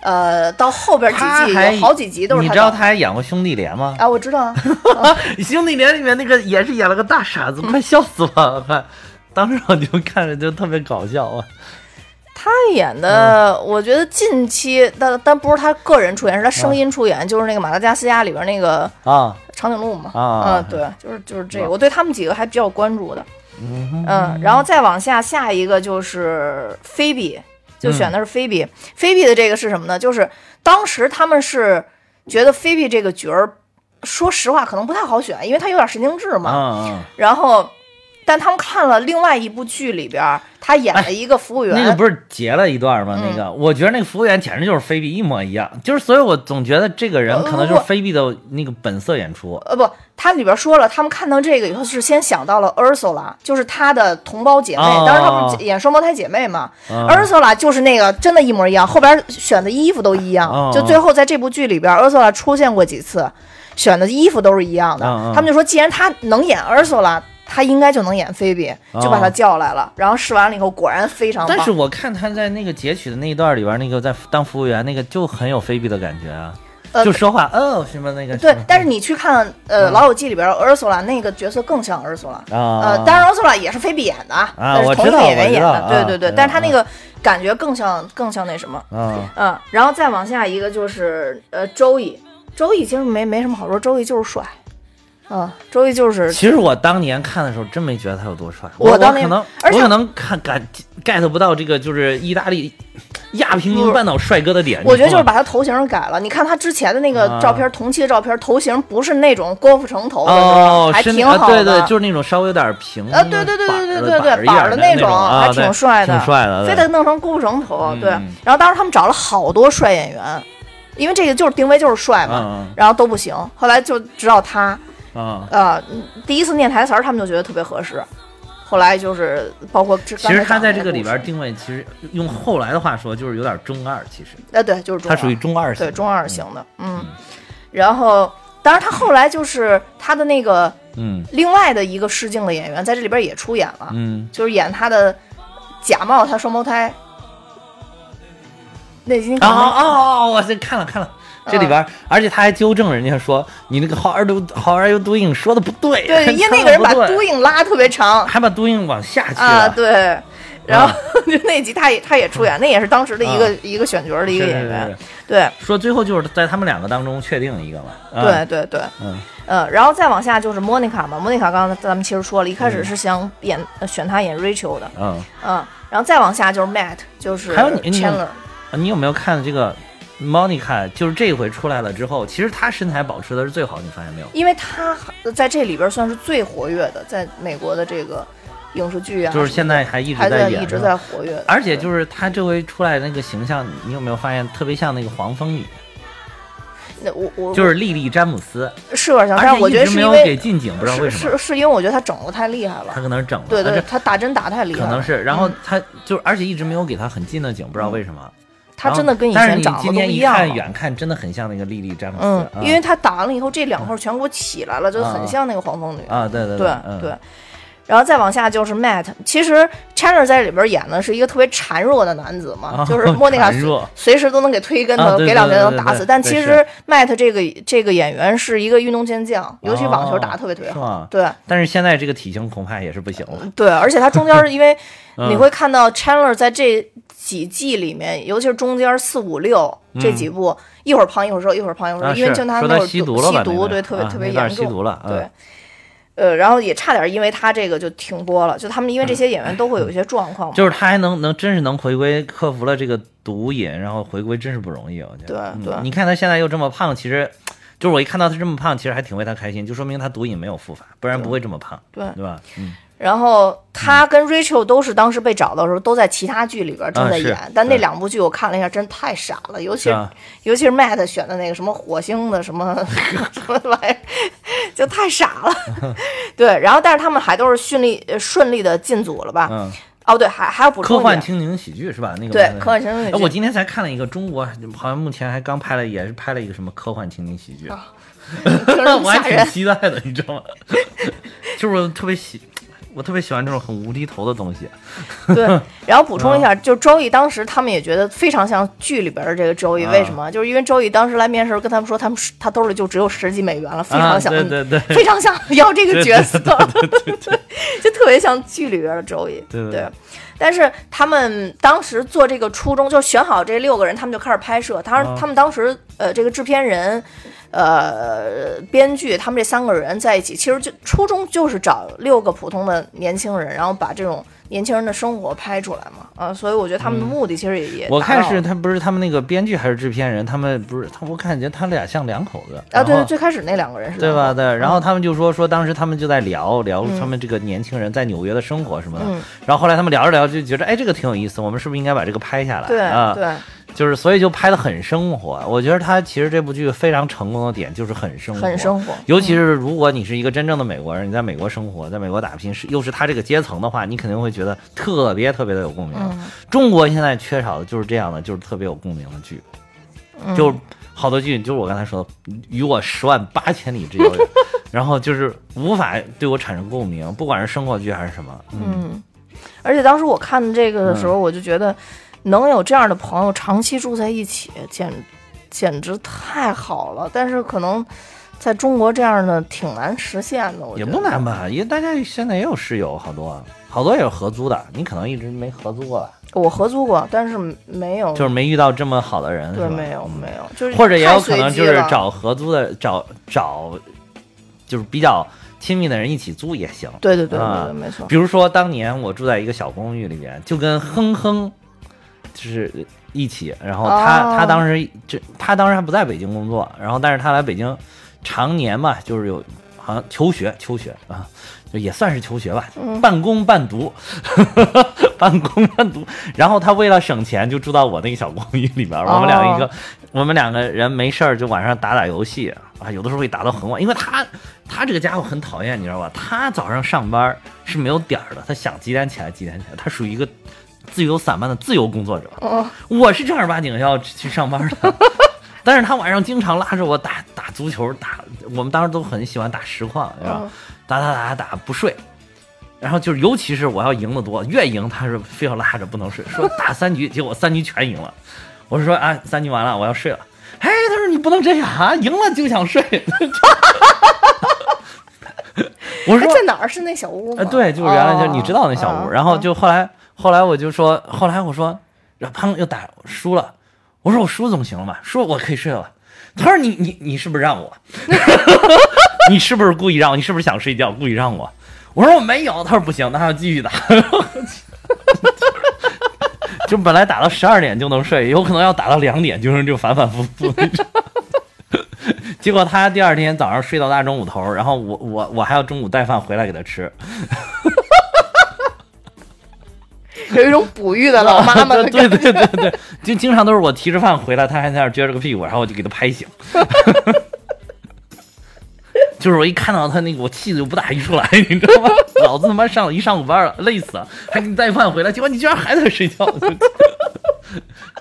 呃，到后边几季有好几集都是
你知道
他
还演过兄弟连吗？
啊，我知道啊，
兄弟连里面那个也是演了个大傻子，快笑死我了！快，当时我就看着就特别搞笑啊。
他演的，我觉得近期，但但不是他个人出演，是他声音出演，就是那个马达加斯加里边那个
啊，
长颈鹿嘛，
啊
嗯，对，就是就是这个，我对他们几个还比较关注的，
嗯
嗯，然后再往下，下一个就是菲比，就选的是菲比，菲比的这个是什么呢？就是当时他们是觉得菲比这个角儿，说实话可能不太好选，因为他有点神经质嘛，然后但他们看了另外一部剧里边，他演了一个服务员，
那个不是截了一段吗？
嗯。
那个，我觉得那个服务员简直就是菲比一模一样，就是所以，我总觉得这个人
呃
可能就是菲比的那个本色演出。
呃不，他里边说了，他们看到这个以后是先想到了 Ursula，就是他的同胞姐妹，
哦。
当时他们演双胞胎姐妹嘛、
嗯
u r s u l a 就是那个真的一模一样，后边选的衣服都一样，
哦
就最后在这部剧里边，Ursula 出现过几次，选的衣服都是一样的。他们就说，既然他能演 Ursula，他应该就能演菲比，就把他叫来了。然后试完了以后，果然非常棒。
但是我看他在那个截取的那一段里边，那个在当服务员那个就很有菲比的感觉啊，
呃
就说话哦什么那个
对，但是你去看呃《老友记》里边 Ursula 那个角色更像 Ursula，
嗯啊。
呃，当然 Ursula 也是菲比演的，啊，但是同一个演员演的，对对对但是他那个感觉更像更像那什么，
啊。
嗯，然后再往下一个就是呃周易，周易其实没没什么好说，周易就是帅，嗯，周易就是
其实我当年看的时候真没觉得他有多帅，
我当年
可能
而且
我可能看感 get 不到这个就是意大利亚平宁半岛帅哥的点。
我觉得就是把他头型改了。你看他之前的那个
啊
照片，同期的照片，头型不是那种郭富城头的，
哦，
还挺好的。
对对，就是那种稍微有点平
呃，对对对对对对对，
板
的
那
种，
啊，
还挺帅的，
挺帅的，对
非得弄成郭富城头。
嗯
对，然后当时他们找了好多帅演员，因为这个就是定位就是帅嘛，
嗯
然后都不行，后来就知道他，
嗯啊。
呃，第一次念台词儿，他们就觉得特别合适。后来就是包括这
其实他在这个里边定位，其实用后来的话说，就是有点中二。其实
哎，呃，对，就是中二
他属于中二型，
对中二型的，嗯。然后，当然他后来就是他的那个
嗯
另外的一个试镜的演员，在这里边也出演了，
嗯
就是演他的假冒他双胞胎。那今天
啊啊啊！我这看了看了。这里
嗯。
边，而且他还纠正人家说你那个 how are you how are you doing 说的不对，
对，因为那个人把 doing 拉特别长。
还把 doing 往下去
啊，
了，
对。然后 就那集他也他也出演，那也是当时的一个、
啊
一个选角的一个演员，对。
说最后就是在他们两个当中确定一个嘛，啊
对，对对，
嗯。
嗯，然后再往下就是莫妮卡嘛，莫妮卡刚刚咱们其实说了，一开始是想演、呃选他演 Rachel 的，
嗯，
嗯，然后再往下就是 Matt，就是
还有你你你有没有看这个 Monica？就是这回出来了之后，其实她身材保持的是最好，你发现没有？
因为她在这里边算是最活跃的，在美国的这个影视剧啊，
就是现在还一直
还在
演，
一直
是吧？
在活跃，
而且就是她这回出来那个形象，你有没有发现特别像那个黄蜂女，
那我我
就是莉莉詹姆斯，
是有点像，
而
但是我
且一直没有
觉得是因为
给近景，不知道为什么，
是是是因为我觉得她整的太厉害了。
她，可能是整了，
对对，
而且
他打针打太厉害了，
可能是，然后
嗯。
她就而且一直没有给她很近的景，不知道为什么。
他真的跟以前长得都
一
样。
看远看，真的很像那个莉莉詹姆斯，
嗯，
啊
因为他打完了以后，这两块全给我起来了，就
啊
很像那个黄蜂女。
啊，对对
对
嗯
对，然后再往下就是 Matt，其实 Chandler 在里边演的是一个特别孱弱的男子嘛，
啊
就是莫妮卡随时都能给推跟头，
啊
给两拳能打死。但其实 Matt 这个这个演员是一个运动健将，尤其网球打得特别特别好。对
但是现在这个体型恐怕也是不行了。
对，而且他中间 儿因为
嗯
你会看到 Chandler 在这几季里面，尤其是中间四五六这几部，一会儿胖一会儿瘦，一会儿胖一会儿瘦，因为就他那会儿
吸毒
吸毒，对，特别
啊
特别严重，
吸毒了嗯。
对。呃，然后也差点因为他这个就停播了，就他们因为这些演员都会有一些状况嘛，
就是他还能能真是能回归，克服了这个毒瘾，然后回归真是不容易，我觉得。
对
嗯。
对。
你看他现在又这么胖，其实就是我一看到他这么胖，其实还挺为他开心，就说明他毒瘾没有复发，不然不会这么胖，
对。
对吧？嗯，
然后他跟 Rachel 都是当时被找到的时候都在其他剧里边正在演，但那两部剧我看了一下，真太傻了，尤其尤其是 Matt 选的那个什么火星的什么 什么玩意儿，就太傻了。对，然后但是他们还都是顺利呃顺利的进组了吧？
嗯，
哦，对，还还要补充
科幻情景喜剧是吧？那个
对科幻情景喜剧
哎我今天才看了一个中国，好像目前还刚拍了，也是拍了一个什么科幻情景喜剧，我还挺。期待的，你知道吗？就是特别喜，我特别喜欢这种很无厘头的东西。
对，然后补充一下，
嗯
就周易当时他们也觉得非常像剧里边的这个周易，
啊
为什么？就是因为周易当时来面试，跟他们说他们他兜里就只有十几美元了，非常想，
啊、对对对，
非常想要这个角色，就特别像剧里边的周易。
对对对
但是他们当时做这个初衷，就选好这六个人，他们就开始拍摄。他他们当时呃，这个制片人。呃，编剧他们这三个人在一起，其实就初衷就是找六个普通的年轻人，然后把这种年轻人的生活拍出来嘛，啊，所以我觉得他们的目的其实也也
嗯我看是他不是他们那个编剧还是制片人，他们不是他，我感觉他俩像两口子。
啊，对对，最开始那两个人是
对吧？对，然后
嗯
他们就说说当时他们就在聊聊
嗯
他们这个年轻人在纽约的生活什么的，
嗯。
然后后来他们聊着聊着就觉得哎这个挺有意思，我们是不是应该把这个拍下来？
对
啊，
对，
就是所以就拍的很生活。我觉得他其实这部剧非常成功的点就是很生活，
很生活，
尤其是如果你是一个真正的美国人，你在美国生活，在美国打拼，是又是他这个阶层的话，你肯定会觉得特别特别的有共鸣。
嗯。
中国现在缺少的就是这样的，就是特别有共鸣的剧，
嗯。
就是好多剧，就是我刚才说的，与我十万八千里之遥远，然后就是无法对我产生共鸣，不管是生活剧还是什么，嗯，
嗯，而且当时我看这个的时候，我就觉得能有这样的朋友长期住在一起，简简直太好了。但是可能在中国这样的挺难实现的，我觉
也
得
不难吧？因为大家现在也有室友，好多好多也是合租的，你可能一直没合租过吧，
我合租过，但是没有，
就是没遇到这么好的人，
对，
是吧
没有
嗯
没有，就是
或者也有可能就是
随机了
找合租的，找找就是比较亲密的人一起租也行。
对对对对没错
比，如说当年我住在一个小公寓里边，就跟哼哼就是一起，然后他、
哦
他当时这他当时还不在北京工作，然后但是他来北京常年嘛，就是有好像求学求学啊，就也算是求学吧，
嗯
半工半读，半工半读。然后他为了省钱，就住到我那个小公寓里边。我们两个一个，
哦
我们两个人没事儿就晚上打打游戏啊，有的时候会打到很晚，因为他他这个家伙很讨厌，你知道吧？他早上上班是没有点儿的，他想几点起来几点起来，他属于一个自由散漫的自由工作者。
哦
我是正儿八经要去上班的，但是他晚上经常拉着我打打足球，打我们当时都很喜欢打实况，对吧
嗯？
打打打打打不睡，然后就是尤其是我要赢得多，越赢他是非要拉着不能睡，说打三局，结果三局全赢了。我是说啊，三局完了，我要睡了。哎，他说你不能这样啊，赢了就想睡。我
哎，
说
在哪儿是那小屋吗？
呃，对，就是原来就
是
你知道那小屋，
哦
然后就后来后来我就说，后来我说，然后砰又打输了，我说我输总行了嘛，输我可以睡了。他说你你你是不是让我？你是不是故意让我？你是不是想睡觉故意让我？我说我没有。他说不行，那还要继续打。就本来打到十二点就能睡，有可能要打到两点，就是就反反复复那种。结果他第二天早上睡到大中午头，然后我我我还要中午带饭回来给他吃，
有一种哺育的老妈妈的
对
感觉。
对对对对，就经常都是我提着饭回来，他还在那儿撅着个屁股，然后我就给他拍醒。就是我一看到他那个，我气就不打一处来，你知道吗？老子他妈上了一上午班了，累死了，还给你带饭回来，结果你居然还在睡觉。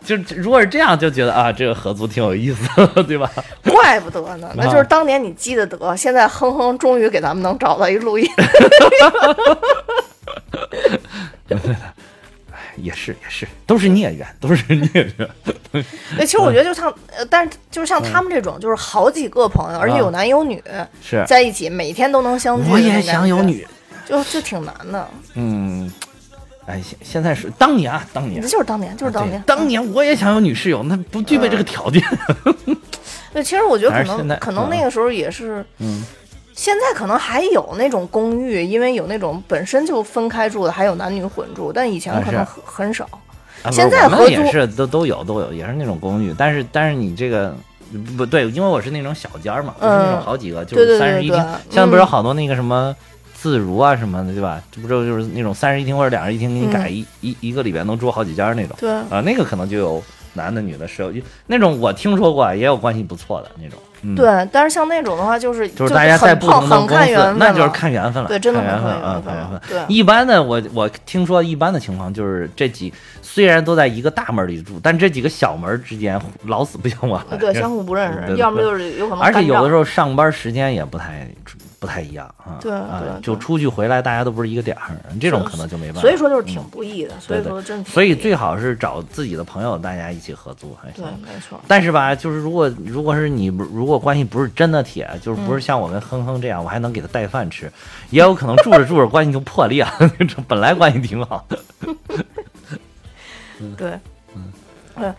就 就如果是这样，就觉得啊，这个合租挺有意思的，对吧？
怪不得呢，那就是当年你积的德，现在哼哼终于给咱们能找到一录音。
也是也是，都是孽缘，都是孽缘。
对，其实我觉得就像，呃，但是就是像他们这种，就是好几个朋友，而且有男有女
是，
在一起，每天都能相聚。
我也想有，女，
就就挺难的。
嗯，哎，现现在是当年啊，当年
这。就是当年，就是当年
对，当年我也想有女室友，那不具备这个条件。
对，其实我觉得可能可能那个时候也是，
嗯，
现在可能还有那种公寓，因为有那种本身就分开住的，还有男女混住，但以前可能很很少。
啊
现在合租
是都都有都有，也是那种公寓，但是但是你这个不对，因为我是那种小间儿嘛，不是那种
嗯
好几个，就是三室一厅。现在不是好多那个什么自如啊什么的，对吧？这不就就是那种三室一厅或者两室一厅，给你改
嗯
一一一个里边能住好几间儿那种
对，
啊，那个可能就有男的女的室友，那种我听说过啊，也有关系不错的那种。嗯，
对，但是像那种的话，就是
就是大家在
很
不同的
很
公司那就是看缘分了，
对真的
看缘分啊，
看缘分。对
一般的，我我听说一般的情况就是这几虽然都在一个大门里住，但这几个小门之间老死不相往来。
对相互不认识，要么就是有可能
而且有的时
候
候上班时间也不太不太一样啊。
对
就出去回来大家都不是一个点儿，这种可能就没办法。
所以说就是挺不易的，所以说真挺
所以最好是找自己的朋友，大家一起合租还行
对。没错，
但是吧，就是如果如果是你如果关系不是真的铁，就是不是
嗯
像我跟哼哼这样，我还能给他带饭吃，也有可能住着住着关系就破裂了，这本来关系挺好 的。
对，嗯，对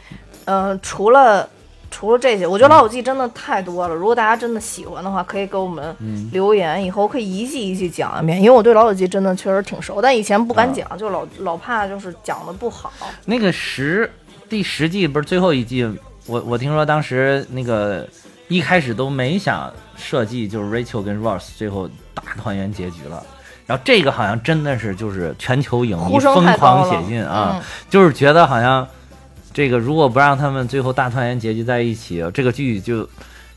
呃，除了除了这些，我觉得《老友记》真的太多了。如果大家真的喜欢的话，可以给我们
嗯
留言，以后可以一季一季讲一遍。因为我对《老友记》真的确实挺熟，但以前不敢讲，就老老怕就是讲的不好。
那个十第十季不是最后一季，我我听说当时那个一开始都没想设计，就是 Rachel 跟 Ross 最后大团圆结局了。然后这个好像真的是就是全球影迷疯狂写信啊，
嗯
就是觉得好像这个如果不让他们最后大团圆结局在一起，这个剧就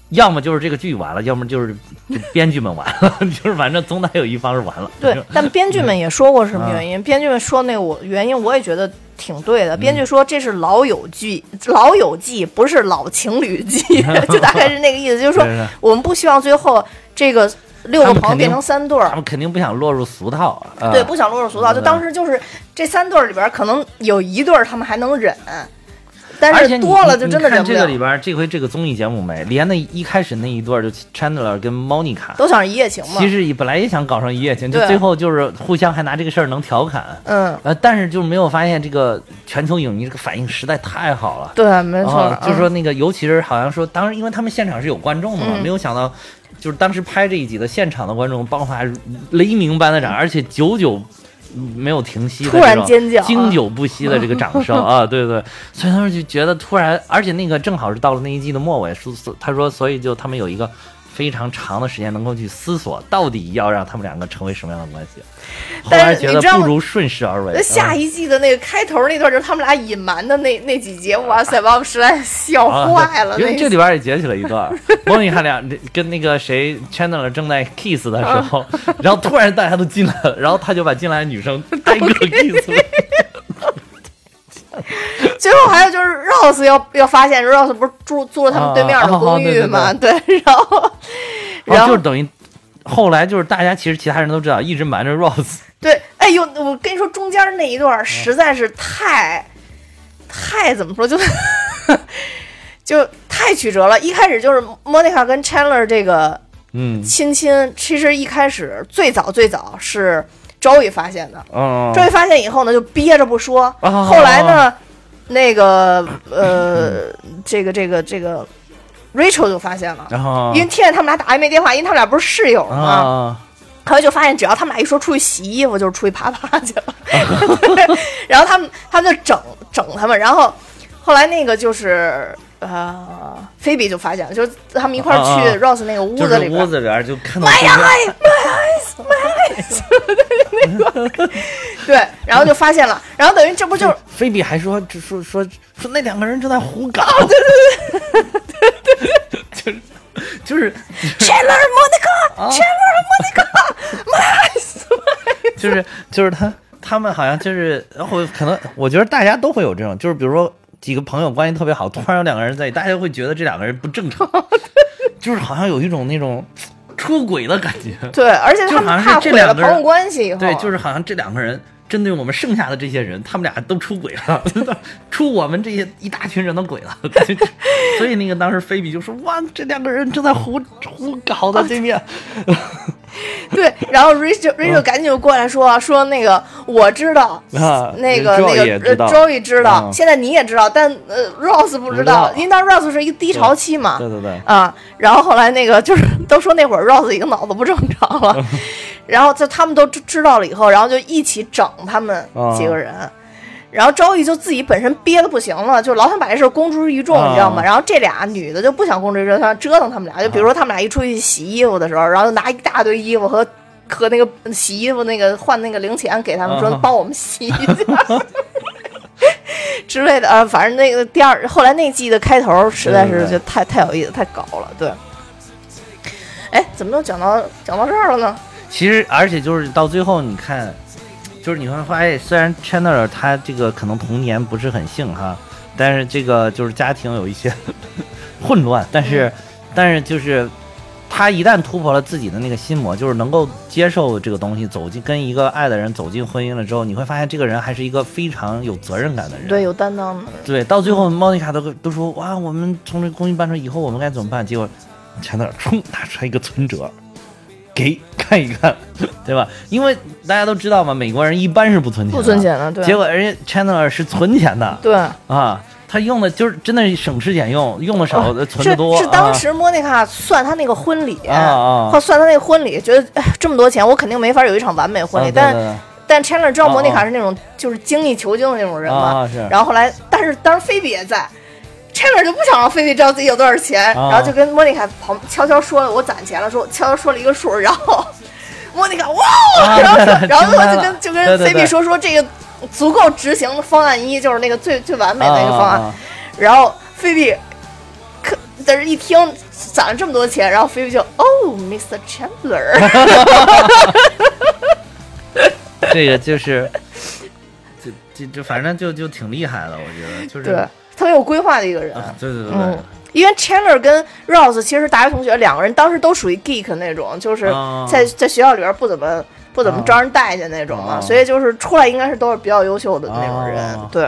要么就是这个剧完了，要么就是就编剧们完了，就是反正总得有一方是完了。
对，但编剧们也说过什么原因，编剧们说那个我原因我也觉得挺对的。编剧说这是老友剧，老友记不是老情侣记，就大概是那个意思，就是说我们不希望最后这个六个朋友变成三对儿
他。们肯定不想落入俗套啊。
对，不想落入俗套。就
嗯
当时就是这三对儿里边，可能有一对儿他们还能忍，但是
而且你
多了就真的
你看
忍不了。
这个里边，这回这个综艺节目没，连那一开始那一段就 Chandler 跟 Monica，
都想一夜情嘛
其。实也本来也想搞上一夜情，就最后就是互相还拿这个事儿能调侃，
嗯，
呃，但是就是没有发现这个全球影迷这个反应实在太好了。
对，没错
啊，，就是说
嗯
那个，尤其是好像说，当时因为他们现场是有观众的嘛，
嗯
没有想到，就是当时拍这一集的现场的观众爆发雷鸣般的掌，而且久久没有停息的
突然尖叫啊
经久不息的这个掌声 啊，对对，所以他们就觉得突然，而且那个正好是到了那一季的末尾，说他说，所以就他们有一个。非常长的时间能够去思索，到底要让他们两个成为什么样的关系。后
但
来觉得不如顺势而为。
那下
嗯
一季的那个开头那段，就是他们俩隐瞒的那那几节，哇塞，把我实在笑
啊
坏了。
因为
那
这里边也截取了一段，莫妮卡俩跟那个谁 Chandler 正在 kiss 的时候，然后突然大家都进来了，然后他就把进来的女生挨个 kiss 了。
最后还有就是 Rose 要要发现，Rose 不是住住了他们对面的
啊
公寓嘛？对，然后
然
后
就是等于后来就是大家其实其他人都知道，一直瞒着 Rose。
对，哎呦，我跟你说，中间那一段实在是太太怎么说，就 就太曲折了。一开始就是 Monica 跟 Chandler 这个
嗯
亲亲，其实一开始最早最早是 Joey 发现的。
嗯
，Joey 发现以后呢，就憋着不说。
哦
后来呢，那个呃，这个这个这个 Rachel 就发现了，因为听见他们俩打暧昧电话，因为他们俩不是室友嘛。
啊，
后来就发现，只要他们俩一说出去洗衣服，就是出去啪啪去了。然后他们他们就整整他们，然后后来那个就是呃，菲比就发现了，就是他们一块儿去
啊啊
Rose 那个屋子里边。
屋子里边就看到
My eyes, my eyes, my eyes，那个。对，然后就发现了，然后等于这不就是
菲比还说就说说说那两个人正在胡搞，
哦
对对对对对，就是就是。
Chandler Monica, Chandler Monica, my eyes，
就是就是他他们好像就是，然后可能我觉得大家都会有这种，就是比如说几个朋友关系特别好，突然有两个人在一起，大家会觉得这两个人不正常，就是好像有一种那种 出轨的感觉。
对，而且他
就好像是
们怕毁
这两个人
了朋友关系以后，
对，就是好像这两个人针对我们剩下的这些人，他们俩都出轨了，出我们这些一大群人的轨了。所以那个当时菲比就说：“哇，这两个人正在胡胡搞的对面。
对，然后 Rachel Rachel 赶紧就过来说说那个我知道，
啊
那个那个 Joey 知道，
嗯
现在你也知道，但呃 Rose 不知
不知道。
因为当时 Rose 是一个低潮期嘛，
对对对。
啊，然后后来那个就是都说那会儿 Rose 已经脑子不正常了，然后就他们都知知道了以后，然后就一起整他们
啊
几个人。然后周易就自己本身憋的不行了，就老想把这事儿公之于众，
啊
你知道吗？然后这俩女的就不想公之于众，想折腾他们俩。就比如说他们俩一出去洗衣服的时候，然后就拿一大堆衣服和 和那个洗衣服那个换那个零钱给他们，说
啊
帮我们洗一下。之类的 啊，反正那个第二后来那季的开头实在是就太太有意思，太搞了，对。哎，怎么又讲到讲到这儿了呢？
其实，而且就是到最后，你看，就是你会发现，虽然 Chandler 他这个可能童年不是很幸哈，但是这个就是家庭有一些 混乱，但是，但是就是他一旦突破了自己的那个心魔，就是能够接受这个东西，走进跟一个爱的人走进婚姻了之后，你会发现这个人还是一个非常有责任感的人。
对，有担当的。
对，到最后莫妮卡都都说哇，我们从这公寓搬出以后，我们该怎么办？结果钱那儿冲拿出来一个存折，给看一看，对吧？因为大家都知道嘛，美国人一般是不存钱，
不存。钱的，对，
结果人家 Chandler 是存钱的
对，
啊，他用的就是真的是省吃俭用，用的少，呃存的多。
哦是是当
啊
时莫妮卡算他那个婚礼，
啊啊
或算他那个婚礼，觉得哎这么多钱，我肯定没法有一场完美婚礼。但
啊对对对
但 Chandler 知道
啊
莫妮卡
啊
是那种就是精益求精的那种人嘛，然后后来，但是当时菲比也在。Chandler 就不想让菲比知道自己有多少钱，
啊
然后就跟莫妮卡旁悄悄说了我攒钱了，说悄悄说了一个数，然后 莫妮卡哇，
啊
然后说然后就 跟就跟菲比说说这个足够执行的方案一，就是那个最最完美的一个方案，然后菲比可但是一听攒了这么多钱，然后菲比就哦，Mr. Chandler，
这个就是，这这这反正就就挺厉害的，我觉得就是
对，特别有规划的一个人。
啊对对对
嗯，，因为 Chandler 跟 Rose 其实是大学同学，两个人当时都属于 geek 那种，就是
啊
在在学校里边不怎么不怎么
啊
招人待见那种嘛，
啊
所以就是出来应该是都是比较优秀的那种人，
啊
对。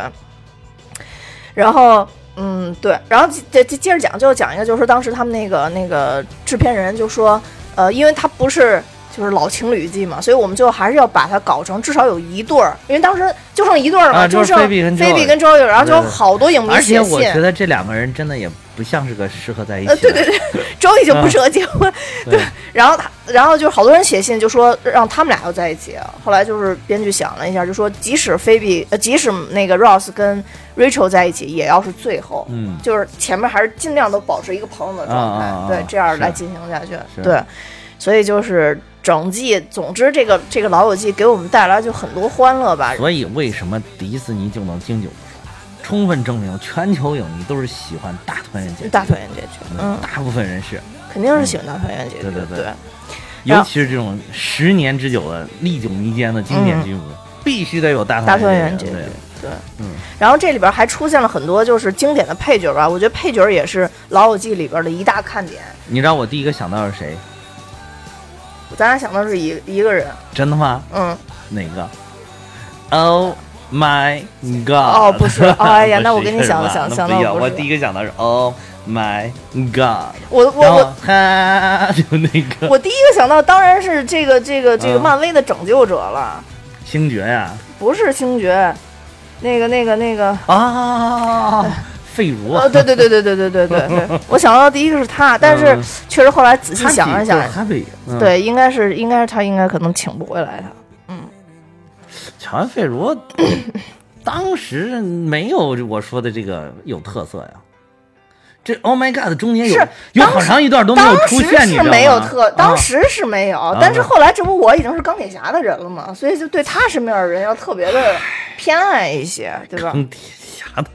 然后，嗯，对，然后接接接着讲，就讲一个，就是当时他们那个那个制片人就说，呃，因为他不是。就是老情侣季嘛，所以我们最后还是要把它搞成至少有一对儿，因为当时就剩一对儿了嘛，
啊就
剩
菲比跟
跟 Joey，然后就好多影迷
而且
写信，
我觉得这两个人真的也不像是个适合在一起的。
呃，对对对，周易就不适合结婚，
对。
然后他，然后就好多人写信就说让他们俩要在一起。后来就是编剧想了一下，就说即使菲比，呃，即使那个 Ross 跟 Rachel 在一起，也要是最后，
嗯。
就是前面还是尽量都保持一个朋友的状态，对，这样来进行下去。对，所以就是整季，总之这个这个老友记给我们带来就很多欢乐吧。
所以为什么迪士尼就能经久不衰？充分证明全球影迷都是喜欢大团圆结局，
大团圆结局，嗯，
大部分人是，
肯定是喜欢大团圆结局，
对对对
对
尤其是这种十年之久的历久弥坚的经典剧目，必须得有大
团
团
圆结局
结局。，
对，
嗯，
然后这里边还出现了很多就是经典的配角吧，我觉得配角也是《老友记》里边的一大看点。
你知道我第一个想到是谁？
咱俩想到是一一个人，
真的吗？
嗯，
哪个？Oh my god！
哦不是哎呀 那我跟你想
吧
想想到不是
我第一个想到是 Oh my god！
我我我
哈，就那个
我第一个想到当然是这个这个这个
嗯
漫威的拯救者了，
星爵呀
不是星爵，那个那个那个。
啊，费如啊。
呃，，对对对对对对对对对，我想到的第一个是他，但是
嗯。
确实后来仔细想了想，对，应该是应该是他应该可能请不回来他。嗯。
乔安费如 当时没有我说的这个有特色呀。这 Oh my God 中间有
是
有
当时
好长一段都没有
当时
出现，你知
是
道吗？
没有特，当
啊
时是没有，但是后来这不我已经是钢铁侠的人了嘛，所以就对他身边的人要特别的偏爱一些，对吧？
钢铁侠的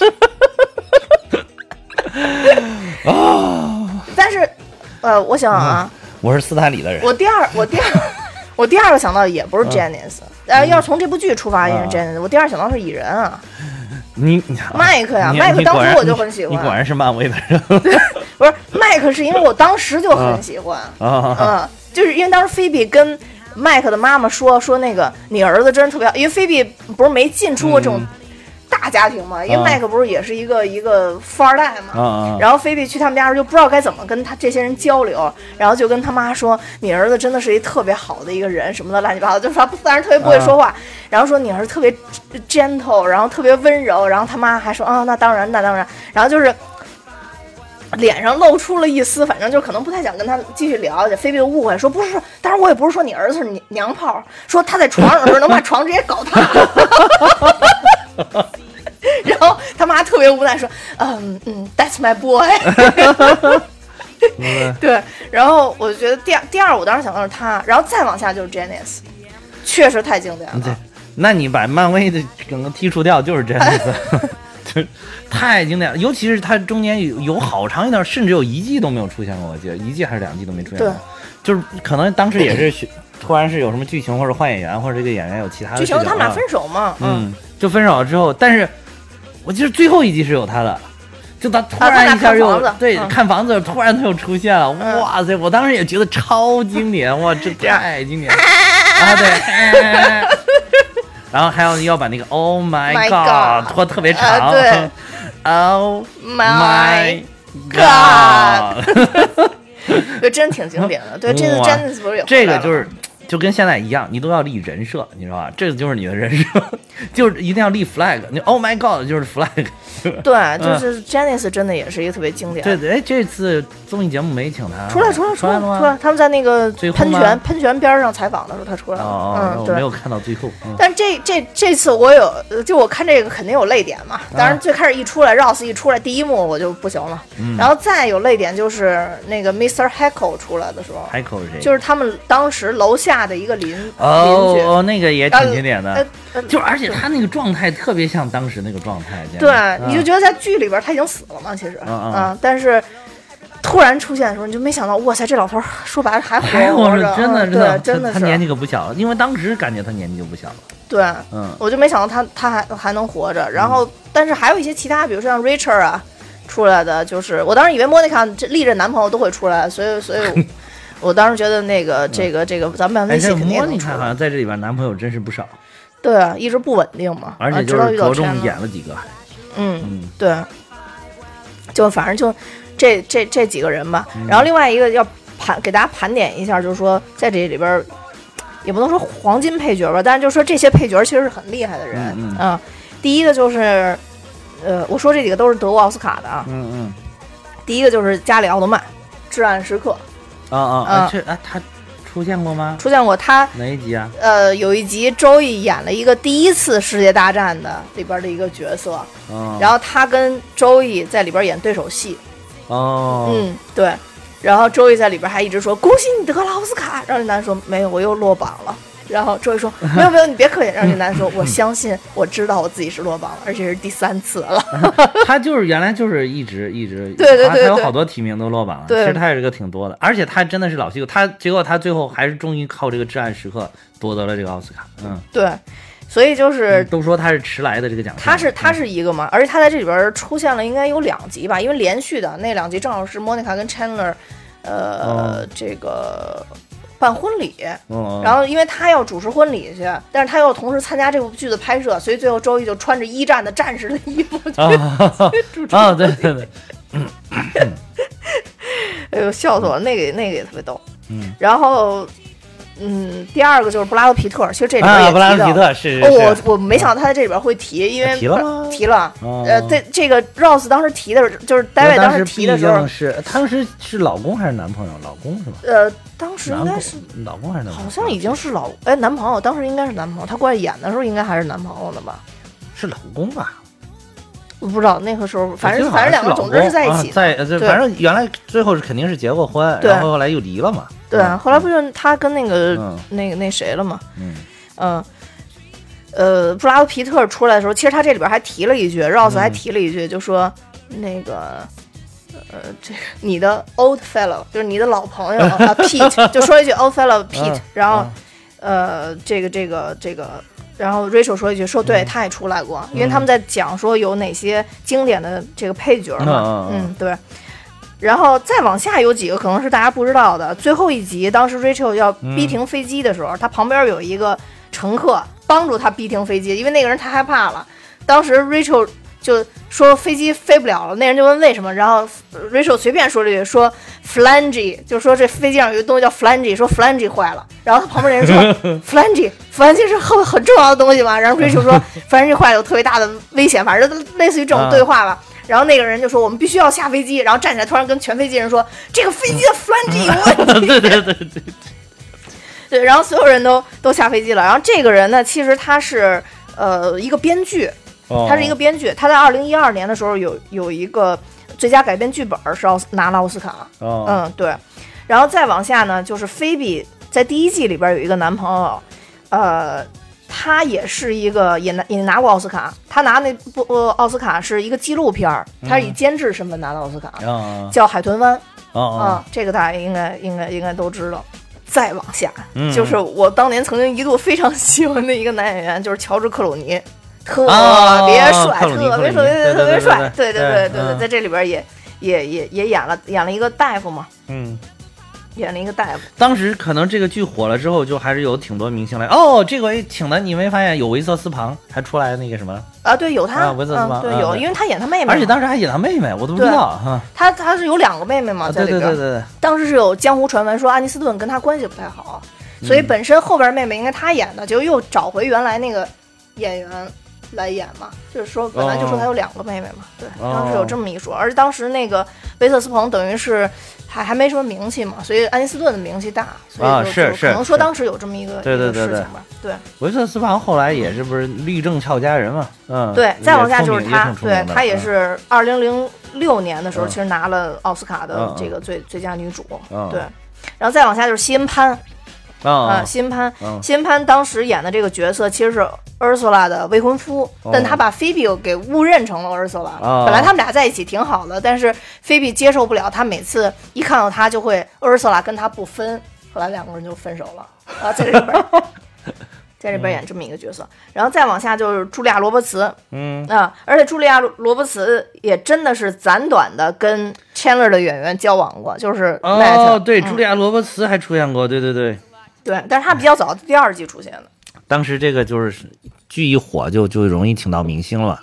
身
但是，呃，我想想啊，
我是斯坦李的人，
我第二，我第二，我第二个想到的也不是 Janice，呃，要是从这部剧出发也是
啊
Janice，我第二想到是蚁人啊，
你你
麦克呀
你
麦克当初我就很喜欢。
你果然是漫威的人。
不是麦克，是因为我当时就很喜欢，
啊，
嗯，就是因为当时菲比跟麦克的妈妈说说那个你儿子真是特别好，因为菲比不是没进出过这种
嗯
大家庭嘛，因为
啊
麦克不是也是一个一个富二代嘛。然后菲比去他们家时候就不知道该怎么跟他这些人交流，然后就跟他妈说：“你儿子真的是一特别好的一个人，什么的乱七八糟，就是他当然特别不会说话，然后说你儿子特别 gentle，然后特别温柔，然后他妈还说啊，那当然，那当然，然后就是脸上露出了一丝，反正就可能不太想跟他继续聊。菲比就误会说不是，当然我也不是说你儿子是娘娘炮，说他在床上的时候能把床直接搞塌。然后他妈特别无奈说，嗯嗯，That's my boy。对，然后我觉得第二第二我当时想到是他，然后再往下就是 Janice，确实太经典了
对
了。，
那你把漫威的整个剔除掉，就是这样子，就太经典了。尤其是他中间有有好长一段，甚至有一季都没有出现过，我记得一季还是两季都没出现过
对。
就是可能当时也是选突然是有什么剧情或者换演员，或者这个演员有其他的
剧。
情
他们俩分手嘛，
嗯，就分手了之后，但是我记得最后一集是有他的，就他突然一下又、对、
嗯。
看房子，突然他又出现了，
嗯。
哇塞！我当时也觉得超经典，哇，这太经典了。啊！对，然后还要要把那个 Oh my God 拖特别长，，Oh
My
God，
这，真挺经典的。对，这次
哇
Janice 不是也回来了吗
这个就是就跟现在一样，你都要立人设，你知道吧？这个就是你的人设，就是一定要立 flag。你 Oh my God，就是 flag。
对，就是 Janice 真的也是一个特别经典。
对对，哎，这次综艺节目没请他
出来，出来，来
出来吗？
出来，他们在那个喷泉喷泉边上采访的时候，他出来了。嗯，对
我没。有看到最后。嗯
但这这这次我有，呃就我看这个肯定有泪点嘛。当然最开始一出来，Rose 一出来第一幕我就不行了，
嗯
然后再有泪点就是那个 Mr. Heckle 出来的时候
，，Heckle 是谁？
就是他们当时楼下的一个邻邻居。
哦哦，那个也挺经典
呃
的，
呃
就而且他那个状态特别像当时那个状态。
对，
嗯。
你就觉得在剧里边他已经死了嘛，其实，
嗯嗯。
但是突然出现的时候，你就没想到，哇塞，这老头儿说白了还
还
活着，
真的
嗯
真的，
真的是，
他他年纪可不小了，因为当时感觉他年纪就不小了。
对，
嗯，
我就没想到他他还还能活着。然后，但是还有一些其他，比如说像 Richard 啊出来的，就是我当时以为 Monica 这历任男朋友都会出来，所以所以我我当时觉得那个这个这个咱们
哎，这
微信肯定也
莫妮卡好。像在这里边男朋友真是不少，
对啊，一直不稳定嘛，
而且就
啊直到遇到
是着重演了几个。
嗯，
嗯
对，就反正就这这这几个人吧。
嗯
然后另外一个要盘给大家盘点一下，就是说在这里边儿也不能说黄金配角吧，但是就是说这些配角其实是很厉害的人。
嗯
啊第一个就是，呃，我说这几个都是得过奥斯卡的啊。
嗯嗯
第一个就是加里奥德曼，《至暗时刻
啊啊
啊
啊！这啊他出现过吗》？
出现过他。
哪一集啊？
呃，有一集周易演了一个第一次世界大战的里边的一个角色，
哦，
然后他跟周易在里边演对手戏，
哦，
嗯，对。然后周易在里边还一直说恭喜你得了奥斯卡，然后那男的说没有，我又落榜了。然后周易说没有没有，你别客气。然后那男的说我相信，我知道我自己是落榜了，而且是第三次了。
他就是原来就是一直一直，
对对对
他他有好多提名都落榜了。
对
其实他也是个挺多的，而且他真的是老戏骨。他结果他最后还是终于靠这个《至暗时刻》夺得了这个奥斯卡。嗯，
对，所以就是
都说他是迟来的这个奖项。
他是他
嗯
是一个嘛，而且他在这里边出现了应该有两集吧，因为连续的那两集正好是莫妮卡跟 Chandler，呃，
哦
这个办婚礼，
嗯，
然后因为他要主持婚礼去，但是他又同时参加这部剧的拍摄，所以最后周一就穿着一战的战士的衣服去
啊
主持。
啊，对对对，
哎呦，笑死我了！那个那个也特别逗。
嗯
然后，嗯，第二个就是布拉德皮特，其实这里边也
啊，布拉德皮特是是
哦，
是
我我没想到他在这里边会提，因为
提了吗
提了。
哦
呃，对这个 Rose 当时提的时候，就是 David 当时提的时候
是当时是老公还是男朋友？老公是吧？
呃，当时应该是
老公还是男朋友？
好像已经是老哎男朋友，当时应该是男朋友，他过来演的时候应该还是男朋友的吧？
是老公吧？
我不知道那个时候，反正反正两个总之是在一起
在反正原来最后是肯定是结过婚，
对
然后后来又离了嘛。
对，
嗯
后来不就他跟那个、
嗯
那个那谁了嘛？
嗯
嗯，呃，布拉德皮特出来的时候，其实他这里边还提了一句，Rose
嗯
还提了一句，就说那个。呃，这个你的 old fellow 就是你的老朋友啊，Pete 就说一句 old fellow Pete，、
嗯
然后
嗯
呃，这个这个这个，然后 Rachel 说一句说对，他也出来过，因为他们在讲说有哪些经典的这个配角嘛，
嗯
对。然后再往下有几个可能是大家不知道的，最后一集当时 Rachel 要逼停飞机的时候，他旁边有一个乘客帮助他逼停飞机，因为那个人太害怕了。当时 Rachel 就说飞机飞不了了，那人就问为什么，然后 Rachel 随便说了一句说 flange，就说这飞机上有一个东西叫 flange，说 flange 坏了，然后他旁边人说 flange flange 是很很重要的东西嘛，然后 Rachel 说 flange 坏了有特别大的危险，反正类似于这种对话吧。然后那个人就说：“我们必须要下飞机。”然后站起来，突然跟全飞机人说：“这个飞机的 flange 有问题。”
对对对对，
对，然后所有人都都下飞机了。然后这个人呢，其实他是呃一个编剧，
哦
他是一个编剧。他在二零一二年的时候有有一个最佳改编剧本是奥斯拿了奥斯卡。
哦
嗯，对。然后再往下呢，就是菲比在第一季里边有一个男朋友，呃，他也是一个也拿也拿过奥斯卡。他拿那部呃奥斯卡是一个纪录片儿，他是以监制身份拿的奥斯卡，
啊
叫《海豚湾》。
哦
啊，这个大家应该应该应该都知道。再往下，
嗯
就是我当年曾经一度非常喜欢的一个男演员，就是乔治克鲁尼，特
哦
别帅，特别帅，
克鲁尼对对
特别帅，对
对
对对对
嗯
在这里边也也也也演了演了一个大夫嘛，
嗯。
演了一个大夫。
当时可能这个剧火了之后，就还是有挺多明星来。哦，这回请的你没发现有维瑟斯庞还出来那个什么？
啊，对，有他，
啊文森斯
嗯，对，有，因为他演他妹妹，
而且当时还演他妹妹，我都不知道哈。
他他是有两个妹妹嘛，
啊，
在里边。
对对对对对，
当时是有江湖传闻说安妮斯顿跟他关系不太好，所以本身后边妹妹应该他演的，就又找回原来那个演员来演嘛，就是说本来就说他有两个妹妹嘛，对，
哦。
当时有这么一说，而且当时那个维特斯彭等于是还还没什么名气嘛，所以安妮斯顿的名气大，所以
啊
就是就可能说当时有这么一个
对对
事情吧，对。
维特斯彭后来也是不是律政俏佳人嘛？嗯，
对，再往下就是他
也挺，出
对
名的
他也
嗯。
是二零零六年的时候，
嗯。
其实拿了奥斯卡的这个最最佳女主，
嗯。
对，然后再往下就是西恩潘，
啊
啊，西恩潘，
嗯
西恩潘当时演的这个角色其实是 Ursula 的未婚夫，
哦
但他把菲比给误认成了 Ursula。
哦
本来他们俩在一起挺好的，但是菲比接受不了，他每次一看到他就会 Ursula 跟他不分，后来两个人就分手了。啊，在这边儿，在这边演这么一个角色，然后再往下就是茱莉亚·罗伯茨，
嗯
啊，而且茱莉亚·罗伯茨也真的是暂短的跟 Chandler 的演员交往过，就是 Matt，、
哦，对，
嗯
茱莉亚·罗伯茨还出现过，对对对，
对，但是他比较早，第二季出现的。
当时这个就是剧一火就就容易请到明星了。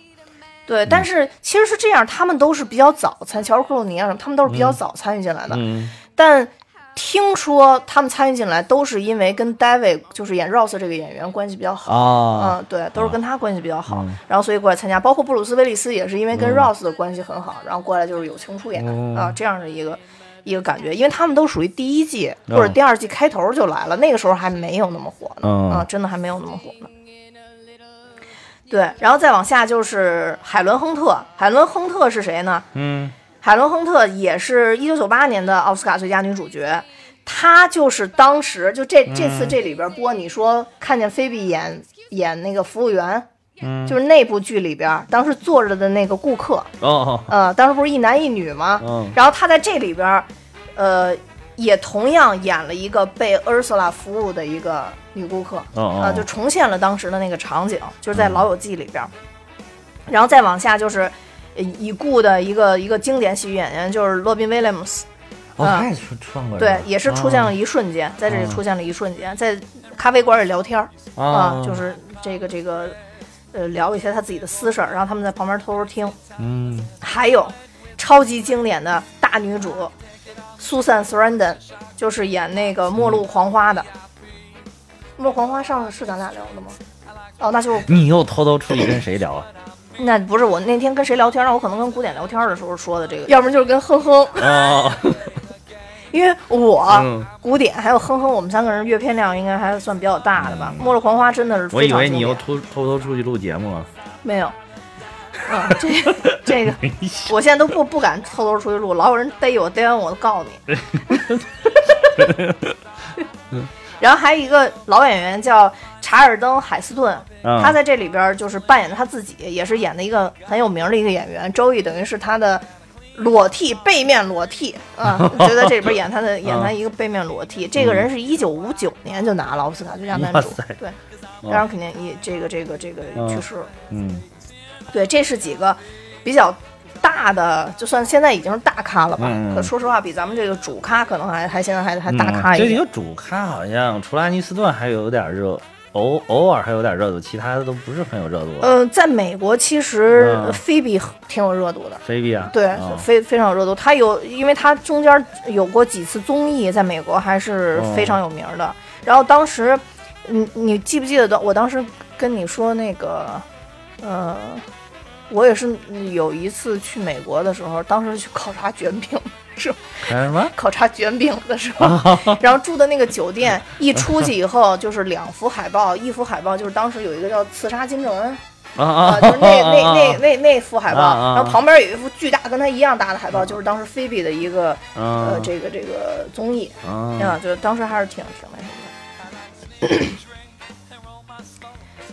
对，但是其实是这样，他们都是比较早参，乔治克鲁尼啊什么，他们都是比较早参与进来的。
嗯
但听说他们参与进来都是因为跟 David 就是演 Rose 这个演员关系比较好。
啊，
嗯，对，都是跟他关系比较好，
嗯
然后所以过来参加，包括布鲁斯威利斯也是因为跟
嗯
Ross 的关系很好，然后过来就是友情出演、
哦
啊，这样的一个一个感觉，因为他们都属于第一季
哦
或者第二季开头就来了，那个时候还没有那么火呢，
嗯
啊，真的还没有那么火呢。对，然后再往下就是海伦·亨特，海伦·亨特是谁呢？
嗯
海伦·亨特也是一九九八年的奥斯卡最佳女主角，她就是当时就这这次这里边播，你说看见菲比演演那个服务员，
嗯，
就是那部剧里边当时坐着的那个顾客，
哦哦，
呃，当时不是一男一女吗？
嗯。
然后他在这里边，呃，也同样演了一个被 Ursula 服务的一个女顾客，
哦
啊，就重现了当时的那个场景，就是在《老友记》里边儿。然后再往下就是呃已故的一个一个经典喜剧演员，就是罗宾威廉姆斯，
哦，
啊
他也出出现过，
对，也是出现了
一
一瞬间，在这里
嗯。
出现了一瞬间，在咖啡馆里聊天啊，，就是这个这个呃聊一些他自己的私事儿，然后他们在旁边偷偷听。
嗯
还有超级经典的大女主苏珊·斯兰登，就是演那个《末路狂花》的。《末路狂花》上次是咱俩聊的吗？哦，那就
你又偷偷出去跟谁聊啊？
那不是我那天跟谁聊天，让我可能跟古典聊天的时候说的这个，要不然就是跟哼哼，
哦，
因为我、
嗯
古典还有哼哼，我们三个人阅片量应该还算比较大的吧。末日狂花》真的是
我以为你又偷偷偷出去录节目了。
没有。嗯，这这个，我现在都不不敢偷偷出去录，老有人逮我，逮完我就告你。然后还有一个老演员叫查尔登·海斯顿，
嗯
他在这里边就是扮演他自己，也是演的一个很有名的一个演员。周易等于是他的裸替，背面裸替啊，觉得这里边演他的演他一个背面裸替。这个人是一九五九年就拿了奥斯卡最佳男主，对，当然肯定也这个这个这个去世了。
嗯
对，这是几个比较大的，就算现在已经是大咖了吧。可说实话，比咱们这个主咖可能还还现在还还大
嗯
咖一点。
这几个主咖好像除了安妮斯顿还有点热，偶偶尔还有点热度，其他的都不是很有热度。
嗯、在美国其实
嗯
菲比挺有热度的。
菲比啊，
对，
啊
非非常有热度。他有，因为他中间有过几次综艺，在美国还是非常有名的。然后当时，你你记不记得我当时跟你说那个，呃，我也是有一次去美国的时候，当时去考察卷饼，是
什么？
考察卷饼的时候，然后住的那个酒店，一出去以后就是两幅海报，一幅海报就是当时有一个叫《刺杀金正恩》。
啊
啊，
啊，
就是那那那那那幅海报，然后旁边有一幅巨大跟他一样大的海报，就是当时菲比的一个呃
呃
这个这个综艺
啊
啊，就是当时还是挺挺那什么的。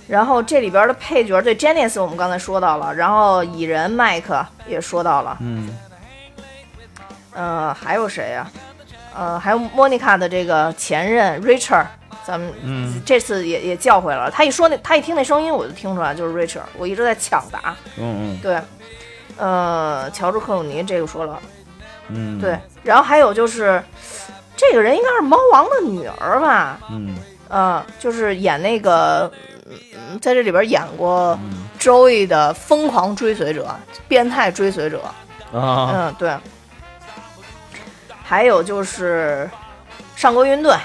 然后这里边的配角，对 Janice 我们刚才说到了，然后蚁人麦克也说到了，
嗯
呃，还有谁呀、呃，还有莫妮卡的这个前任 Richard，咱们
嗯
这次也也叫回来了。他一说那，他一听那声音，我就听出来就是 Richard，我一直在抢答。
嗯嗯
对，呃，乔治克鲁尼这个说了，
嗯，
对，然后还有就是，这个人应该是猫王的女儿吧？
嗯
呃、就是演那个，嗯，在这里边演过
嗯
Joey 的疯狂追随者、变态追随者。
啊
嗯，对。还有就是上格云顿，